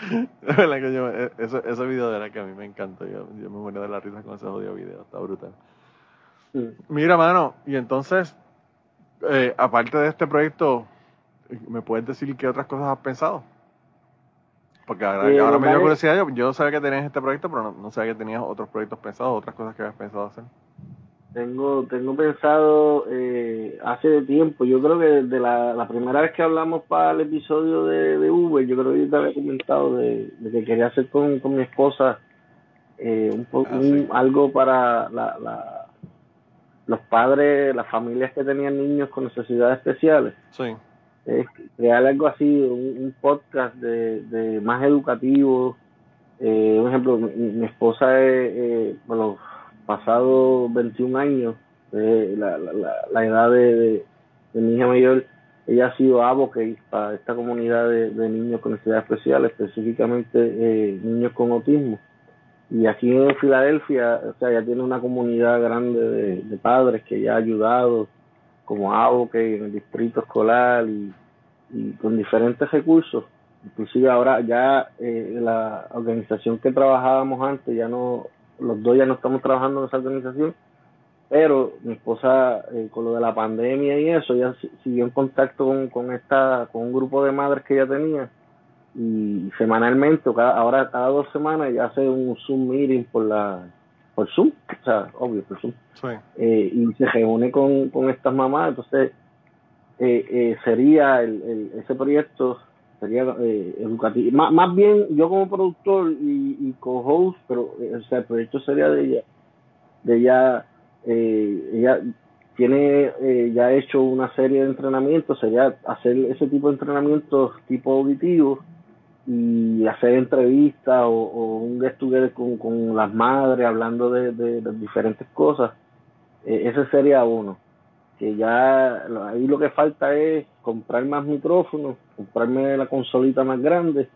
E, ese, ese video de la que a mí me encanta. Yo, yo me muero de la risa con ese jodido video está brutal. Mira mano y entonces eh, aparte de este proyecto, ¿me puedes decir qué otras cosas has pensado? Porque ahora, ahora me dio curiosidad, yo, yo sabía que tenías este proyecto, pero no, sabía que tenías otros proyectos pensados, otras cosas que habías pensado hacer. Tengo, tengo pensado eh, hace tiempo, yo creo que desde la, la, primera vez que hablamos para el episodio de, de Uber, yo creo que yo te había comentado de, que quería hacer con, con mi esposa eh, un, ah, un algo para la, la los padres, las familias que tenían niños con necesidades especiales. Sí. Crear algo así, un, podcast de, de, más educativo. Eh, por ejemplo, mi, esposa, es, eh, bueno, pasado 21 años, eh, la, la, la, edad de, de, mi hija mayor, ella ha sido advocate para esta comunidad de, de niños con necesidades especiales, específicamente eh, niños con autismo. Y aquí en Filadelfia, o sea, ya tiene una comunidad grande de, padres que ya ha ayudado como que en el distrito escolar y, con diferentes recursos. Inclusive ahora ya eh, la organización que trabajábamos antes, ya no, los dos ya no estamos trabajando en esa organización, pero mi esposa eh, con lo de la pandemia y eso, ya siguió en contacto con, con, esta, con un grupo de madres que ella tenía y semanalmente, cada, ahora cada dos semanas ya hace un Zoom meeting por la por Zoom, o sea, obvio, por Zoom. Eh, y se reúne con, con estas mamás, entonces eh, eh, sería el, ese proyecto sería educativo. Más, más bien yo como productor y, y co-host, pero o sea, el proyecto sería de ella, de ella, ella tiene ya hecho una serie de entrenamientos, sería hacer ese tipo de entrenamientos tipo auditivos y hacer entrevistas o, un get together con, con las madres hablando de, de, diferentes cosas, e, ese sería uno. Que ya ahí lo que falta es comprar más micrófonos, comprarme la consolita más grande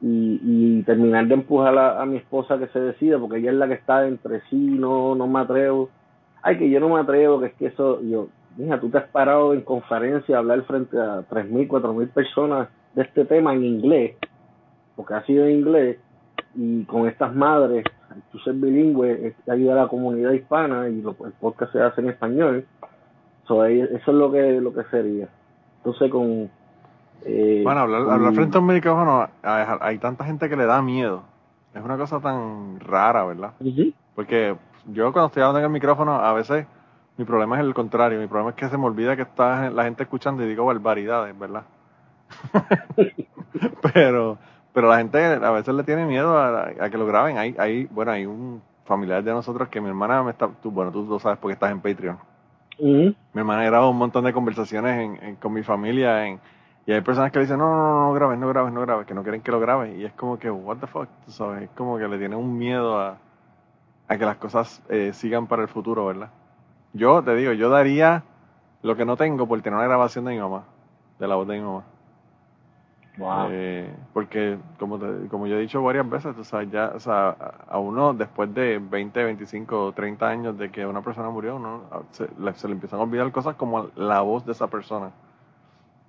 y, y terminar de empujar a, mi esposa que se decida, porque ella es la que está entre sí, no, no me atrevo. Ay, que yo no me atrevo, que es que eso, yo, mija, tú te has parado en conferencia a hablar frente a 3.000, 4.000 personas de este tema en inglés porque ha sido en inglés y con estas madres, tú ser bilingüe, ayuda a la comunidad hispana y lo, el podcast se hace en español. eso es lo que lo que sería. Entonces con... Eh, bueno, hablar, frente a un micrófono, hay, tanta gente que le da miedo. Es una cosa tan rara, ¿verdad? Porque yo cuando estoy hablando en el micrófono, a veces mi problema es el contrario. Mi problema es que se me olvida que está la gente escuchando y digo barbaridades, ¿verdad? Pero pero la gente a veces le tiene miedo a, que lo graben. Hay, hay, bueno, hay un familiares de nosotros que mi hermana me está, tú, bueno, tú lo sabes porque estás en Patreon. Mi hermana ha grabado un montón de conversaciones en, con mi familia en, y hay personas que le dicen, no, no, no, no grabes, no grabes, no grabes, que no quieren que lo grabes. Y es como que, what the fuck, tú sabes, es como que le tienen un miedo a, a que las cosas eh, sigan para el futuro, ¿verdad? Yo te digo, yo daría lo que no tengo por tener una grabación de mi mamá, de la voz de mi mamá. Wow. Eh, porque, como, te- como yo he dicho varias veces, tú sabes, ya, o sea, a uno después de 20, 25, 30 años de que una persona murió, uno, a- se, le, se le empiezan a olvidar cosas como la voz de esa persona.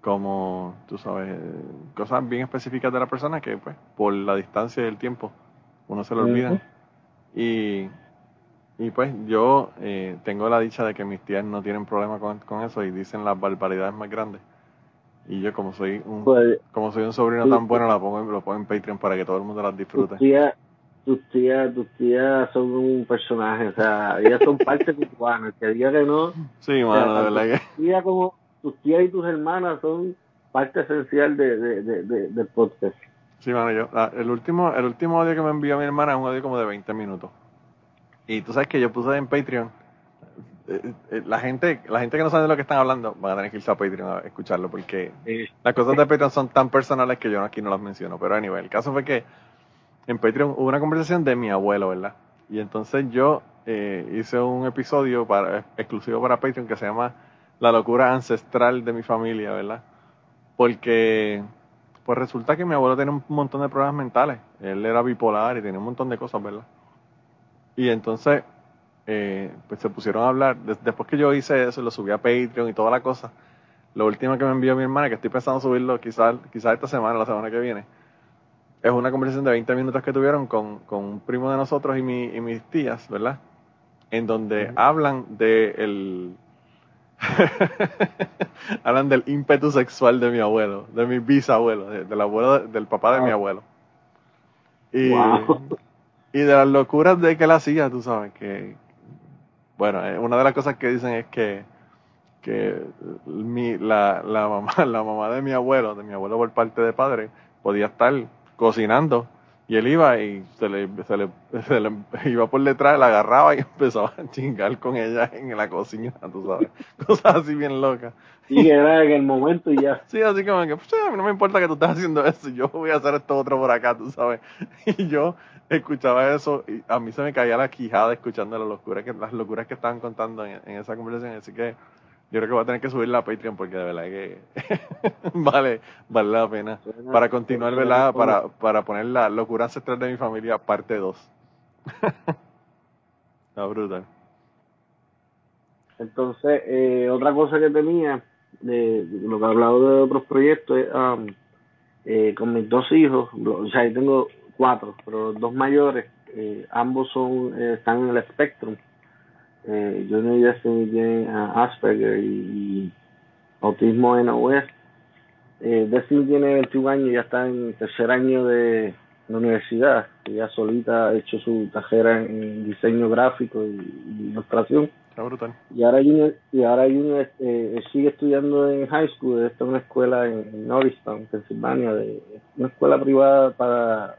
Como, tú sabes, eh, cosas bien específicas de la persona que, pues, por la distancia y el tiempo, uno se le olvida. Y, y pues yo eh, tengo la dicha de que mis tías no tienen problema con, con eso y dicen las barbaridades más grandes. Y yo como soy un, Pues, como soy un sobrino tan bueno, la pongo, lo pongo en Patreon para que todo el mundo las disfrute. tus tías, tus tías, tus tías son un personaje, o sea, ellas son parte cubana, que diga que no, Sí, o sea, mano, tanto verdad que... tías como tus tías y tus hermanas son parte esencial de, de, de, de- del podcast. Sí, mano, yo... ah, el último el último audio que me envió mi hermana es un audio como de 20 minutos. Y tú sabes que yo puse en Patreon... eh, eh, la gente la gente que no sabe de lo que están hablando van a tener que irse a Patreon a escucharlo porque las cosas de Patreon son tan personales que yo aquí no las menciono. Pero anyway, el caso fue que en Patreon hubo una conversación de mi abuelo, ¿verdad? Y entonces yo eh, hice un episodio para, exclusivo para Patreon que se llama La locura ancestral de mi familia, ¿verdad? Porque pues resulta que mi abuelo tenía un montón de problemas mentales. Él era bipolar y tenía un montón de cosas, ¿verdad? Y entonces eh, pues se pusieron a hablar. Des- después que yo hice eso, lo subí a Patreon y toda la cosa. Lo último que me envió mi hermana, que estoy pensando subirlo quizás quizás esta semana, la semana que viene, es una conversación de 20 minutos que tuvieron con, con un primo de nosotros y, mi, y mis tías, ¿verdad? En donde hablan de el... hablan del ímpetu sexual de mi abuelo, de mi bisabuelo, de- del abuelo, del papá de mi abuelo. Y, Wow. y de las locuras de que él hacía, tú sabes, que... Bueno, eh, una de las cosas que dicen es que que mi, la, la, mamá, la mamá de mi abuelo, de mi abuelo por parte de padre, podía estar cocinando y él iba y se le, se le, se le iba por detrás, la agarraba y empezaba a chingar con ella en la cocina, tú sabes, cosas así bien locas. y que era en el momento y ya. Sí, así como que, pues, a mí no me importa que tú estés haciendo eso, yo voy a hacer esto otro por acá, tú sabes. Y yo escuchaba eso y a mí se me caía la quijada escuchando las locuras que, las locuras que estaban contando en, en esa conversación, así que yo creo que voy a tener que subirla a Patreon porque de verdad que vale, vale la pena. Para continuar, ¿verdad? Para, para poner la locura ancestral de mi familia, parte 2. Está brutal. Entonces, eh, otra cosa que tenía, de, de lo que he hablado de otros proyectos, um, eh, con mis dos hijos, o sea, yo tengo cuatro, pero los dos mayores, eh, ambos son eh, están en el Spectrum. Eh, Junior y Destiny tienen ah, Asperger y, y autismo en OS. Eh, Destiny tiene 21 años ya está en tercer año de la universidad. Ella solita ha hecho su carrera en diseño gráfico y, ilustración. Está brutal. Y ahora Junior, y ahora Junior eh, sigue estudiando en high school, está en una escuela en, en Norristown, Pensilvania, de, una escuela privada para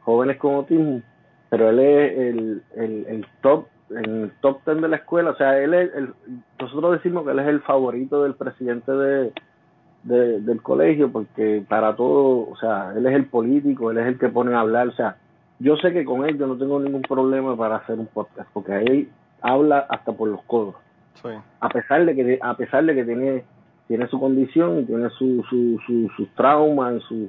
jóvenes con autismo, pero él es el, el, el top, en el top ten de la escuela, o sea, él es el, nosotros decimos que él es el favorito del presidente de, de- del colegio, porque para todo, o sea, él es el político, él es el que pone a hablar, o sea, yo sé que con él yo no tengo ningún problema para hacer un podcast, porque él habla hasta por los codos. Sí. a pesar de que a pesar de que tiene tiene su condición y tiene su, su, su- sus traumas su,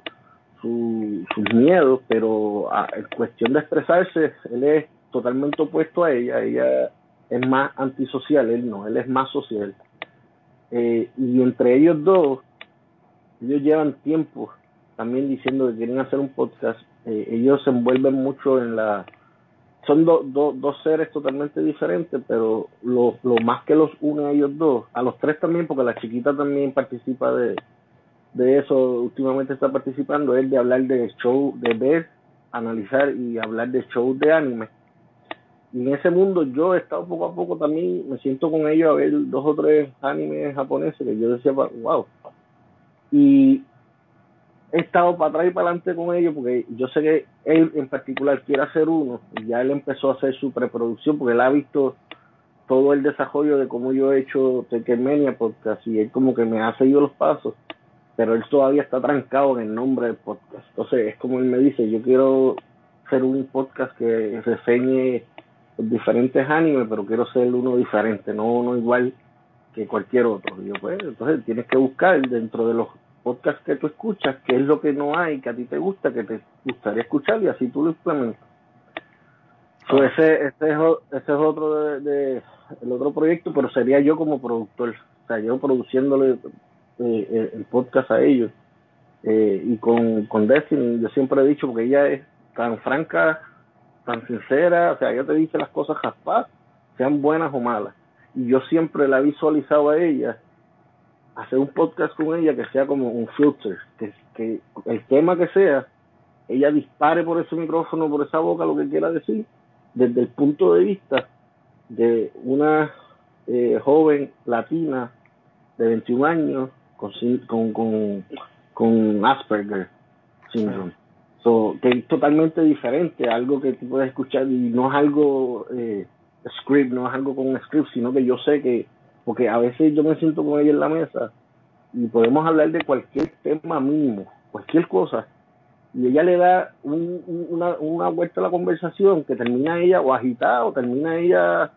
su- sus miedos pero a- en cuestión de expresarse él es totalmente opuesto a ella ella es más antisocial él no él es más social Eh, y entre ellos dos ellos llevan tiempo también diciendo que quieren hacer un podcast Eh, ellos se envuelven mucho en la son do- do- dos seres totalmente diferentes, pero lo, lo más que los une a ellos dos, a los tres también, porque la chiquita también participa de, de eso, últimamente está participando, es de hablar de show, de ver, analizar y hablar de shows de anime. En ese mundo yo he estado poco a poco también, me siento con ellos a ver dos o tres animes japoneses que yo decía, wow. Y he estado para atrás y para adelante con ellos porque yo sé que él en particular quiere hacer uno ya él empezó a hacer su preproducción porque él ha visto todo el desarrollo de cómo yo he hecho Tekermenia podcast y él como que me ha seguido los pasos pero él todavía está trancado en el nombre del podcast entonces es como él me dice yo quiero hacer un podcast que reseñe diferentes animes pero quiero ser uno diferente no uno igual que cualquier otro y yo pues entonces tienes que buscar dentro de los podcast que tú escuchas, qué es lo que no hay, que a ti te gusta, que te gustaría escuchar y así tú lo implementas. ese, ese, es, ese es otro de, el otro proyecto, pero sería yo como productor, o sea, yo produciéndole eh, el podcast a ellos. Eh, y con, con Destiny, yo siempre he dicho, porque ella es tan franca, tan sincera, o sea, ella te dice las cosas jaspadas, sean buenas o malas. Y yo siempre la he visualizado a ella hacer un podcast con ella que sea como un filter, que, que el tema que sea, ella dispare por ese micrófono, por esa boca, lo que quiera decir, desde el punto de vista de una eh, joven latina de 21 años con, con, con, con Asperger syndrome. So, que es totalmente diferente, algo que tú puedes escuchar y no es algo eh, script, no es algo con un script, sino que yo sé que porque a veces yo me siento con ella en la mesa y podemos hablar de cualquier tema mínimo, cualquier cosa, y ella le da una, una vuelta a la conversación que termina ella o agitada o termina ella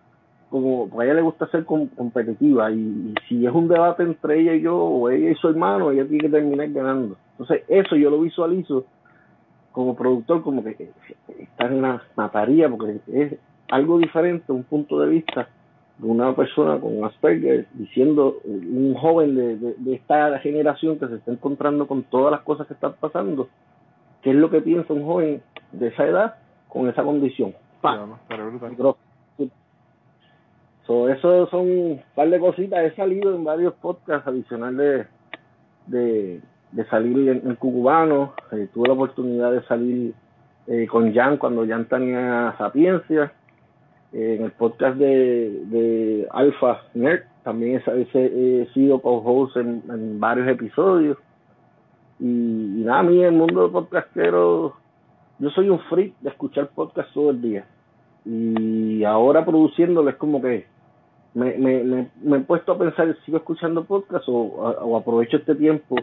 como, a ella le gusta ser competitiva y, si es un debate entre ella y yo o ella y su hermano, ella tiene que terminar ganando. Entonces eso yo lo visualizo como productor como que está en la mataría porque es algo diferente, un punto de vista de una persona con Asperger diciendo, un joven de, esta generación que se está encontrando con todas las cosas que están pasando, ¿qué es lo que piensa un joven de esa edad con esa condición? eso son un par de cositas. He salido en varios podcasts adicionales de, de, salir en, Cucubano. Eh, tuve la oportunidad de salir eh, con Jan cuando Jan tenía sapiencia en el podcast de, de Alpha Nerd. También he, sido co-host en, varios episodios. Y, nada, a mí el mundo de podcastero, yo soy un freak de escuchar podcast todo el día. Y ahora produciéndolo es como que me, me, me, he puesto a pensar, ¿sigo escuchando podcast o, o aprovecho este tiempo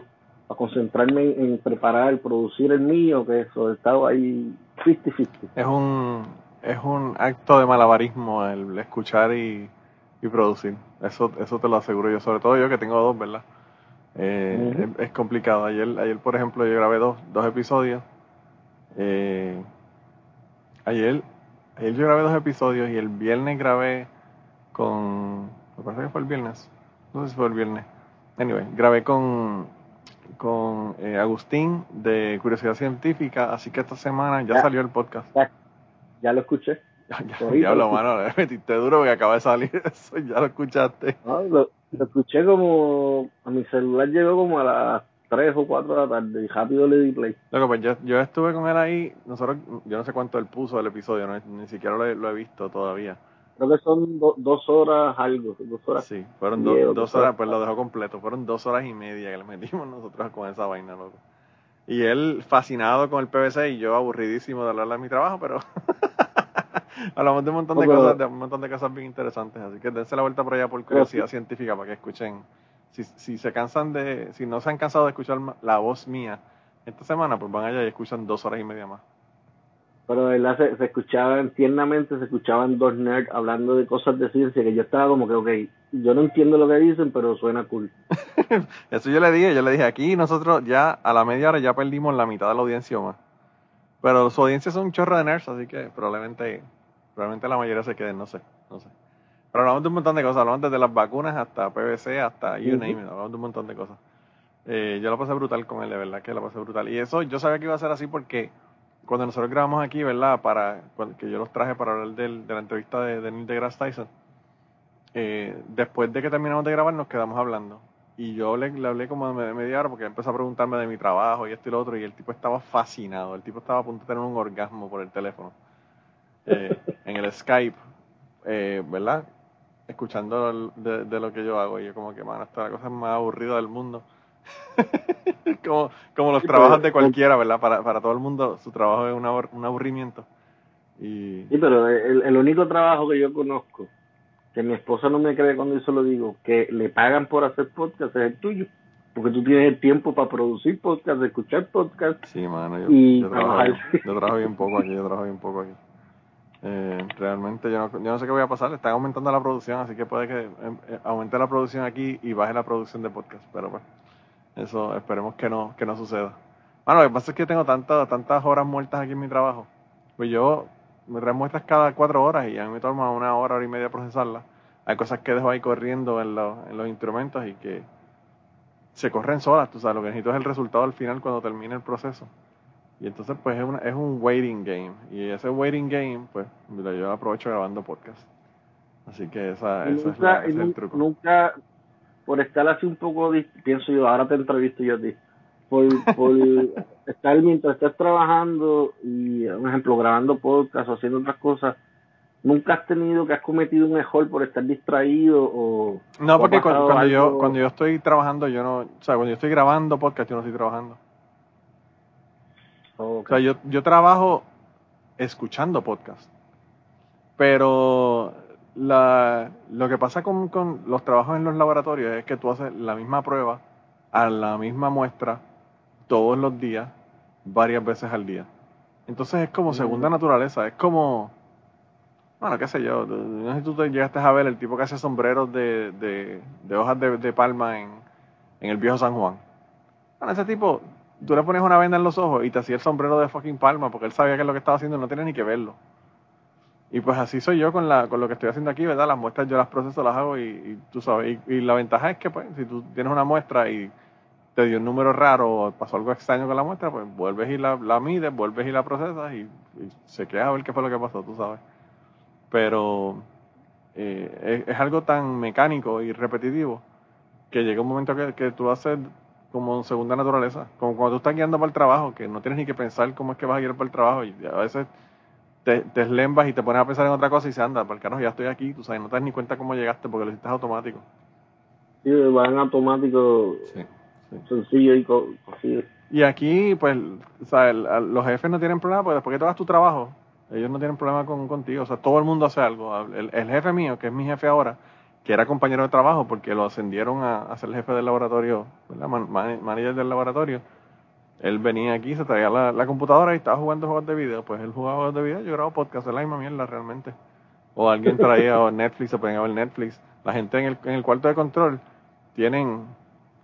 a concentrarme en, preparar, producir el mío? Que eso, he estado ahí 50-50. Es un, es un acto de malabarismo el escuchar y, producir. Eso, eso te lo aseguro yo, sobre todo yo que tengo dos, ¿verdad? Eh, es, complicado. Ayer, ayer, por ejemplo, yo grabé dos, dos episodios. Eh, ayer, ayer yo grabé dos episodios y el viernes grabé con... Me parece que fue el viernes. No sé si fue el viernes. Anyway, grabé con, con eh, Agustín de Curiosidad Científica, así que esta semana ya, salió el podcast ya lo escuché. Ya, lo mano, me metiste duro porque acaba de salir eso, ya lo escuchaste. No, lo, escuché como, a mi celular llegó como a las 3 o 4 de la tarde y rápido le di play. Loco, pues yo, yo estuve con él ahí, nosotros, yo no sé cuánto él puso del episodio, ni siquiera lo, he visto todavía. Creo que son dos horas algo, dos horas. Sí, fueron dos horas, pues lo dejó completo, fueron dos horas y media que le metimos nosotros con esa vaina, loco. Y él fascinado con el PVC y yo aburridísimo de hablar de mi trabajo, pero hablamos de un montón de cosas, de un montón de cosas bien interesantes. Así que dense la vuelta por allá por curiosidad científica para que escuchen. Si, si se cansan de, si no se han cansado de escuchar la voz mía esta semana, pues van allá y escuchan dos horas y media más. Pero de verdad se, se escuchaban tiernamente, se escuchaban dos nerds hablando de cosas de ciencia que yo estaba como que, ok, yo no entiendo lo que dicen, pero suena cool. Eso yo le dije, yo le dije, aquí nosotros ya a la media hora ya perdimos la mitad de la audiencia más. Pero su audiencia son un chorro de nerds, así que probablemente, probablemente la mayoría se queden, no sé, no sé. Pero hablamos de un montón de cosas, hablamos desde las vacunas hasta PVC, hasta you name it, hablamos de un montón de cosas. Eh, yo la pasé brutal con él, de verdad que la pasé brutal. Y eso yo sabía que iba a ser así porque cuando nosotros grabamos aquí, ¿verdad? Para, que yo los traje para hablar del, de la entrevista de, de Neil deGrasse Tyson, eh, después de que terminamos de grabar nos quedamos hablando. Y yo le, le hablé como de media hora porque empezó a preguntarme de mi trabajo y esto y lo otro y el tipo estaba fascinado. El tipo estaba a punto de tener un orgasmo por el teléfono. Eh, en el Skype, eh, ¿verdad? Escuchando de, lo que yo hago. Y yo como que, mano, esta es la cosa más aburrida del mundo. como, como los trabajos de cualquiera, ¿verdad? Para, para todo el mundo, su trabajo es un aburrimiento. Y... Sí, pero el, el único trabajo que yo conozco, que mi esposa no me cree cuando yo se lo digo, que le pagan por hacer podcast es el tuyo. Porque tú tienes el tiempo para producir podcast, escuchar podcast. Sí, mano, yo, y yo, trabajo, yo trabajo bien poco aquí, yo trabajo bien poco aquí. Eh, realmente yo no, yo no sé qué voy a pasar, están aumentando la producción, así que puede que em, eh, aumente la producción aquí y baje la producción de podcast, pero pues eso esperemos que no, que no suceda. Bueno, lo que pasa es que tengo tantas, tantas horas muertas aquí en mi trabajo, pues yo me remuestras cada cuatro horas y a mí me toma una hora, hora y media procesarla. Hay cosas que dejo ahí corriendo en, los, en los instrumentos y que se corren solas, tú sabes, lo que necesito es el resultado al final cuando termine el proceso. Y entonces pues es, una, es un waiting game. Y ese waiting game, pues yo aprovecho grabando podcast. Así que esa, ese es, el truco. Nunca, por estar así un poco, pienso yo, ahora te entrevisto yo a ti, por, por estar mientras estás trabajando y, un ejemplo, grabando podcast o haciendo otras cosas, nunca has tenido que has cometido un error por estar distraído o no porque cuando, yo cuando yo estoy trabajando yo no o sea cuando yo estoy grabando podcast yo no estoy trabajando. O sea yo yo trabajo escuchando podcast pero la, lo que pasa con, con los trabajos en los laboratorios es que tú haces la misma prueba a la misma muestra todos los días varias veces al día entonces es como mm. segunda naturaleza es como bueno, qué sé yo, no sé si tú te llegaste a ver el tipo que hace sombreros de, de, hojas de, palma en, en, el viejo San Juan. Bueno, ese tipo, tú le pones una venda en los ojos y te hacía el sombrero de fucking palma porque él sabía que es lo que estaba haciendo y no tiene ni que verlo. Y pues así soy yo con, la, con lo que estoy haciendo aquí, ¿verdad? Las muestras yo las proceso, las hago y, tú sabes. Y, la ventaja es que, pues, si tú tienes una muestra y te dio un número raro o pasó algo extraño con la muestra, pues vuelves y la, la mides, vuelves y la procesas y, y se queda a ver qué fue lo que pasó, tú sabes pero eh, es, algo tan mecánico y repetitivo que llega un momento que, que tú haces como segunda naturaleza, como cuando tú estás guiando para el trabajo, que no tienes ni que pensar cómo es que vas a guiar para el trabajo y a veces te, te eslembas y te pones a pensar en otra cosa y se anda, para el carajo ya estoy aquí, tú sabes, no te das ni cuenta cómo llegaste porque lo hiciste automático. Sí, va en automático, sencillo y así. Y aquí, pues, o los jefes no tienen problema porque después que tú hagas tu trabajo, ellos no tienen problema con, contigo. O sea, todo el mundo hace algo. El, jefe mío, que es mi jefe ahora, que era compañero de trabajo porque lo ascendieron a, ser jefe del laboratorio, ¿verdad? manager del laboratorio, él venía aquí, se traía la, computadora y estaba jugando juegos de video. Pues él jugaba juegos de video, yo grabo podcast, es la misma mierda realmente. O alguien traía Netflix, se ponía a ver Netflix. La gente en el, en el cuarto de control tienen,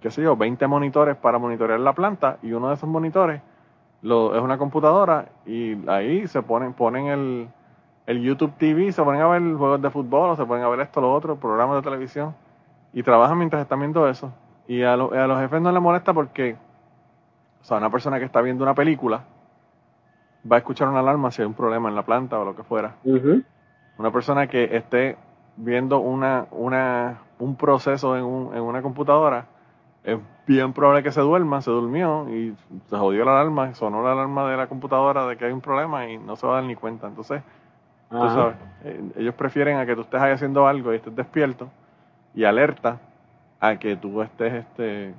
qué sé yo, 20 monitores para monitorear la planta y uno de esos monitores lo, es una computadora y ahí se ponen, ponen el, el YouTube TV, se ponen a ver juegos de fútbol, o se ponen a ver esto, lo otro, programas de televisión, y trabajan mientras están viendo eso. Y a, a los jefes no les molesta porque, o sea, una persona que está viendo una película va a escuchar una alarma si hay un problema en la planta o lo que fuera. Una persona que esté viendo una, una, un proceso en, un, en una computadora es bien probable que se duerma, se durmió y se jodió la alarma, sonó la alarma de la computadora de que hay un problema y no se va a dar ni cuenta. Entonces, tú sabes, eh, ellos prefieren a que tú estés ahí haciendo algo y estés despierto y alerta a que tú estés, este,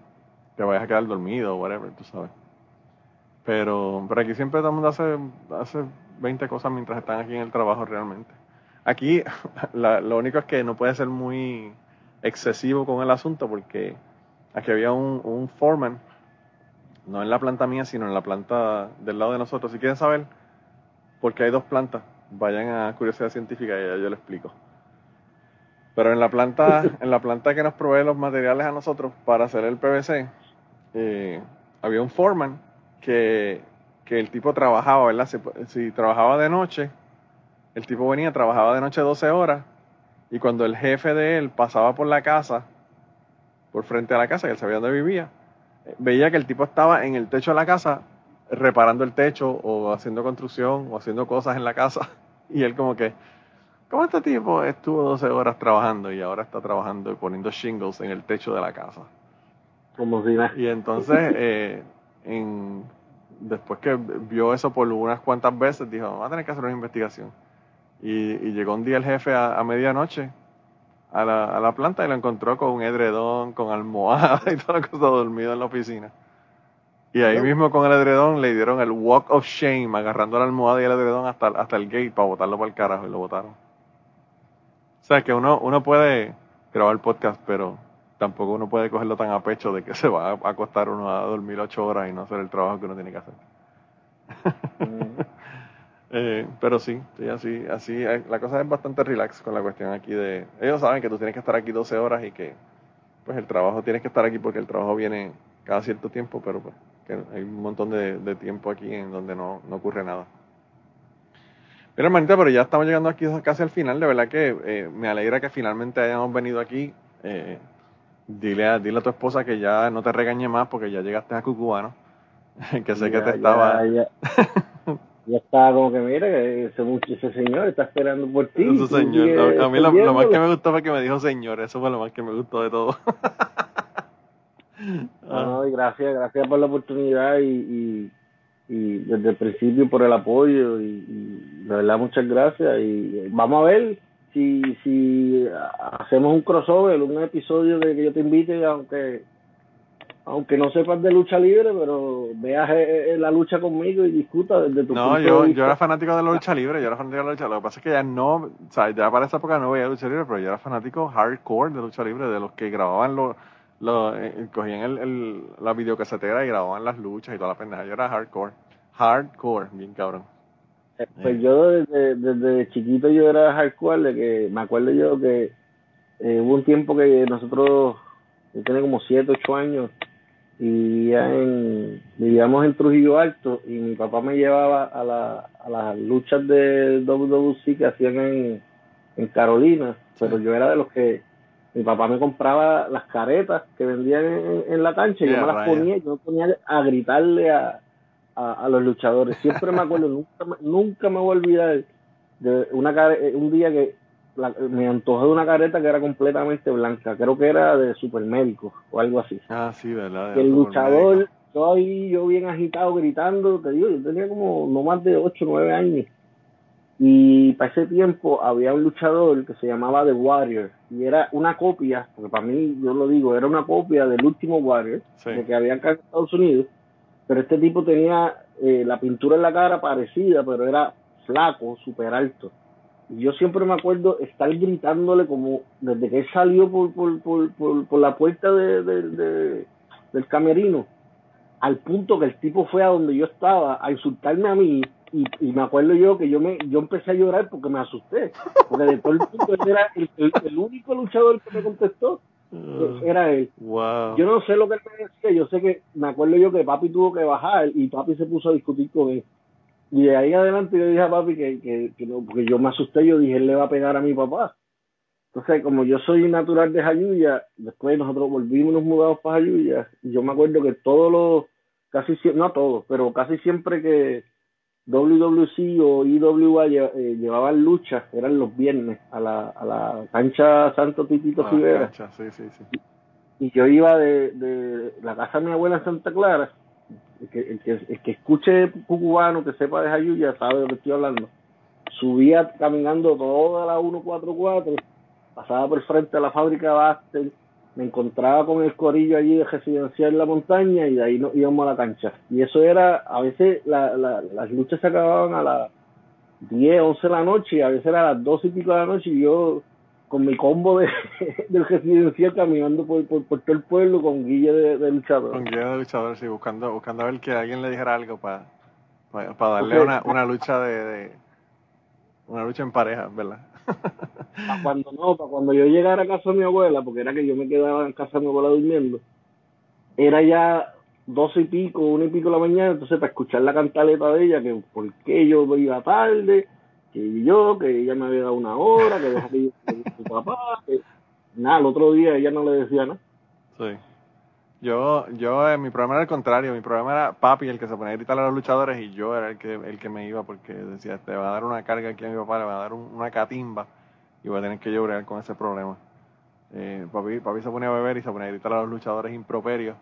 te vayas a quedar dormido o whatever, tú sabes. Pero, pero aquí siempre todo el mundo hace, hace 20 cosas mientras están aquí en el trabajo realmente. Aquí lo único es que no puede ser muy excesivo con el asunto porque aquí había un, un foreman, no en la planta mía, sino en la planta del lado de nosotros. Si quieren saber por qué hay dos plantas, vayan a Curiosidad Científica y ya yo les explico. Pero en la planta, en la planta que nos provee los materiales a nosotros para hacer el PVC, eh, había un foreman que, el tipo trabajaba, ¿verdad? Si, trabajaba de noche, el tipo venía, trabajaba de noche 12 horas, y cuando el jefe de él pasaba por la casa, por frente a la casa, que él sabía dónde vivía, veía que el tipo estaba en el techo de la casa reparando el techo o haciendo construcción o haciendo cosas en la casa. Y él como que, ¿cómo este tipo estuvo 12 horas trabajando y ahora está trabajando y poniendo shingles en el techo de la casa? Como si Y entonces, eh, en, después que vio eso por unas cuantas veces, dijo, va a tener que hacer una investigación. Y, llegó un día el jefe a medianoche a la, a la planta y lo encontró con un edredón, con almohada y toda la cosa dormido en la oficina. Y ahí mismo con el edredón le dieron el walk of shame, agarrando la almohada y el edredón hasta, hasta el gate para botarlo para el carajo y lo botaron. O sea que uno, uno puede grabar podcast, pero tampoco uno puede cogerlo tan a pecho de que se va a acostar uno a dormir ocho horas y no hacer el trabajo que uno tiene que hacer. Mm. eh, pero sí, sí, así, así, eh, la cosa es bastante relax con la cuestión aquí de, ellos saben que tú tienes que estar aquí 12 horas y que pues el trabajo tienes que estar aquí porque el trabajo viene cada cierto tiempo, pero pues que hay un montón de, tiempo aquí en donde no, ocurre nada. Mira, hermanita, pero ya estamos llegando aquí casi al final. De verdad que eh, me alegra que finalmente hayamos venido aquí. Eh, dile, a, dile a tu esposa que ya no te regañe más porque ya llegaste a Cucubano. que sé que te estaba. Ya, ya, estaba como que, mira, ese, ese señor está esperando por ti. Ese señor. A, mí lo, lo, más que me gustó fue que me dijo señor. Eso fue lo más que me gustó de todo. Ah. gracias, gracias por la oportunidad y, y, desde el principio por el apoyo y, la verdad muchas gracias y vamos a ver si, si hacemos un crossover, un episodio de que yo te invite, aunque aunque no sepas de lucha libre, pero veas eh, eh, la lucha conmigo y discuta desde tu no, yo, yo era fanático de la lucha libre, yo era fanático de la lucha Lo que pasa es que ya no, o sea, ya para esa época no veía lucha libre, pero yo era fanático hardcore de lucha libre, de los que grababan los lo, eh, cogían el, el, la videocasetera y grababan las luchas y toda la pendeja. Yo era hardcore. Hardcore, bien cabrón. Eh, pues yo desde, desde chiquito yo era hardcore, de que me acuerdo yo que eh, hubo un tiempo que nosotros, yo tenía como 7, 8 años, y en, vivíamos en Trujillo Alto y mi papá me llevaba a, la, a las luchas de WWC que hacían en, en Carolina, pero yo era de los que mi papá me compraba las caretas que vendían en, la cancha y yo me las ponía yo me ponía a gritarle a, a, los luchadores. Siempre me acuerdo, nunca, nunca me voy a olvidar de una un día que me antojé de una careta que era completamente blanca, creo que era de supermédico o algo así. Ah, sí, verdad. el luchador, yo ahí, yo bien agitado, gritando, te digo, yo tenía como no más de 8 o 9 años y para ese tiempo había un luchador que se llamaba The Warrior y era una copia, porque para mí, yo lo digo, era una copia del último Warrior de que había acá en Estados Unidos, pero este tipo tenía eh, la pintura en la cara parecida, pero era flaco, súper alto. Y yo siempre me acuerdo estar gritándole como desde que él salió por, por, por, por, la puerta de, del camerino, al punto que el tipo fue a donde yo estaba a insultarme a mí y, y, me acuerdo yo que yo me yo empecé a llorar porque me asusté porque de todo el mundo era el, único luchador que me contestó ah, era él. yo no sé lo que él me decía yo sé que me acuerdo yo que papi tuvo que bajar y papi se puso a discutir con él. Y de ahí adelante yo dije a papi que, que, que no, porque yo me asusté yo dije él le va a pegar a mi papá entonces como yo soy natural de Jayuya después nosotros volvimos nos mudamos para Jayuya y yo me acuerdo que todos los casi no todos pero casi siempre que WWC o IWA eh, llevaban luchas, eran los viernes, a la, a la cancha Santo Titito Rivera. Y, yo iba de, de, la casa de mi abuela en Santa Clara, el que, el que, el que escuche cubano, que sepa de Jayuya, sabe de lo que estoy hablando. Subía caminando toda la 144, pasaba por frente a la fábrica de Bastel, me encontraba con el corillo allí de residencial en la montaña y de ahí nos íbamos a la cancha. Y eso era, a veces la, las luchas se acababan a las 10, 11 de la noche y a veces era a las 12 y pico de la noche y yo con mi combo de, del residencial caminando por, por, todo el pueblo con guille de, luchador. Con guille de luchador, sí, buscando, buscando a ver que alguien le dijera algo para para darle una, una lucha de, de, una lucha en pareja, ¿verdad? Para cuando no, para cuando yo llegara a casa de mi abuela, porque era que yo me quedaba en casa de mi abuela durmiendo, era ya doce y pico, una y pico de la mañana, entonces para escuchar la cantaleta de ella, que por qué yo iba tarde, que yo, que ella me había dado una hora, que dejaba que yo su papá, que nada, el otro día ella no le decía nada. Sí. Yo, yo, eh, mi problema era el contrario, mi problema era papi, el que se ponía a gritar a los luchadores, y yo era el que, el que me iba porque decía, te va a dar una carga aquí a mi papá, le va a dar una catimba, y voy a tener que llorar con ese problema. Eh, papi, papi se ponía a beber y se ponía a gritar a los luchadores improperios.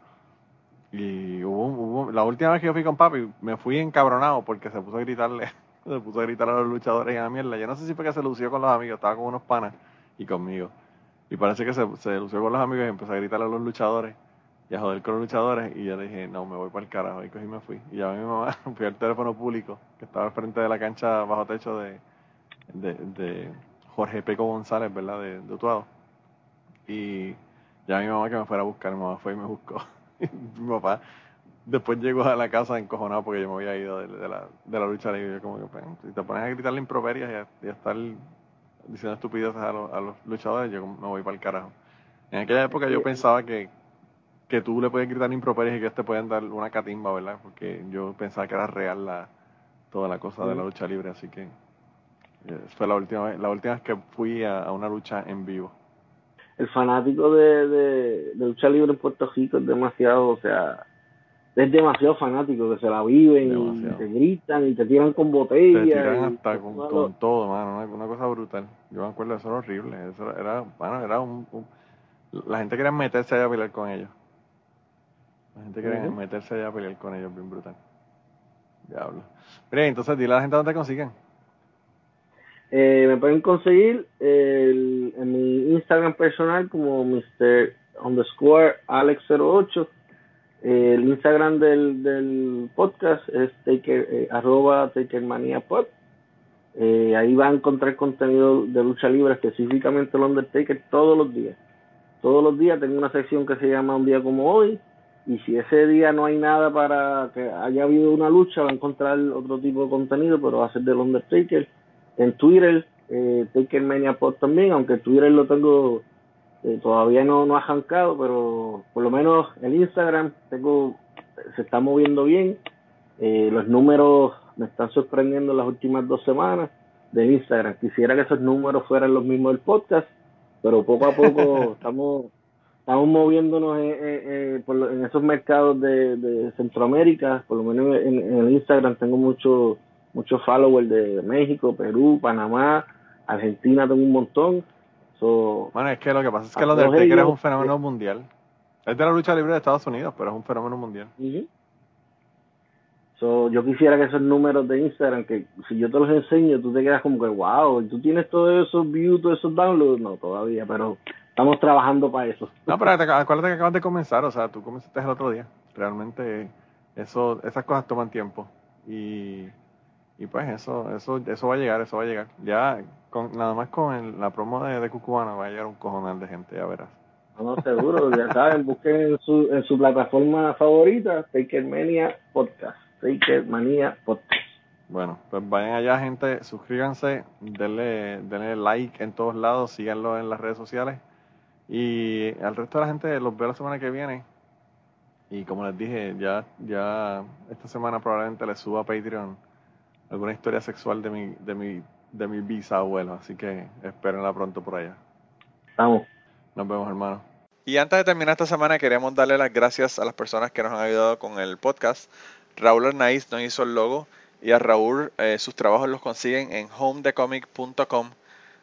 Y hubo, hubo, la última vez que yo fui con papi, me fui encabronado porque se puso a gritarle, se puso a gritar a los luchadores y a la mierda. Yo no sé si fue que se lució con los amigos, estaba con unos panas y conmigo. Y parece que se, se lució con los amigos y empezó a gritar a los luchadores y a joder con los luchadores. Y yo le dije, no, me voy para el carajo. Y cogí y me fui. Y llamé a mi mamá, fui al teléfono público, que estaba al frente de la cancha bajo techo de, de, de Jorge Peco González, ¿verdad? De, de Utuado. Y llamé a mi mamá que me fuera a buscar. Mi mamá fue y me buscó. mi papá después llegó a la casa encojonado porque yo me había ido de, de la, de la lucha libre. Yo como que, pues, si te pones a gritarle improperias y a, y a estar diciendo estupideces a los, a los luchadores, yo me voy para el carajo. En aquella época yo pensaba que, que tú le puedes gritar improperias y que te pueden dar una catimba, ¿verdad? Porque yo pensaba que era real la, toda la cosa de la lucha libre, así que eh, fue la última vez, la última vez que fui a, a una lucha en vivo. El fanático de, de, de lucha libre en Puerto Rico es demasiado, o sea, es demasiado fanático, que se la viven Demasiado. y te gritan y te tiran con botellas. Te tiran hasta con, con todo, mano, una, una cosa brutal. Yo me acuerdo, eso era horrible. Eso era, era, mano, era un, un- La gente quería meterse allá a pelear con ellos. La gente quería Ujú. meterse allá a pelear con ellos, bien brutal. Diablo. Mire, entonces dile a la gente dónde te consiguen. Eh, me pueden conseguir el- en mi Instagram personal como Mr. underscore Alex08. Eh, el Instagram del, del podcast es taker, eh, arroba takermaniapod. Eh, ahí va a encontrar contenido de lucha libre, específicamente el Undertaker, todos los días. Todos los días tengo una sección que se llama Un día como hoy. Y si ese día no hay nada para que haya habido una lucha, va a encontrar otro tipo de contenido, pero va a ser del Undertaker en Twitter, eh, Takermania Pod también, aunque Twitter lo tengo, eh, todavía no, no ha arrancado, pero por lo menos el Instagram tengo, se está moviendo bien. Eh, los números me están sorprendiendo las últimas dos semanas de Instagram. Quisiera que esos números fueran los mismos del podcast, pero poco a poco estamos estamos moviéndonos en, en- en- en esos mercados de, de Centroamérica, por lo menos en, el Instagram tengo muchos muchos followers de México, Perú, Panamá, Argentina tengo un montón. So, Bueno, es que lo que pasa es que lo del Taker es un fenómeno mundial. Es de la lucha libre de Estados Unidos, pero es un fenómeno mundial. Ujú. So, yo quisiera que esos números de Instagram, que si yo te los enseño, tú te quedas como que, wow, ¿y tú tienes todos esos views, todos esos downloads? No, todavía, pero estamos trabajando para eso. No, pero te- acuérdate que acabas de comenzar, o sea, tú comenzaste el otro día. Realmente eso, esas cosas toman tiempo. Y, y pues eso, eso, eso va a llegar, eso va a llegar. Ya, con, nada más con el- la promo de, de Cucubana va a llegar un cojonal de gente, ya verás. No, no, seguro, ya saben, busquen en su, en su plataforma favorita, Takermania Podcast. Takermania Podcast. Bueno, pues vayan allá, gente, suscríbanse, denle, denle like en todos lados, síganlo en las redes sociales. Y al resto de la gente los veo la semana que viene. Y como les dije, ya, ya esta semana probablemente les suba a Patreon alguna historia sexual de mi, de mi, de mi bisabuelo. Así que espérenla pronto por allá. Estamos. Nos vemos, hermano. Y antes de terminar esta semana, queremos darle las gracias a las personas que nos han ayudado con el podcast. Raúl Arnaiz nos hizo el logo y a Raúl eh, sus trabajos los consiguen en homedecomic.com.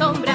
Luz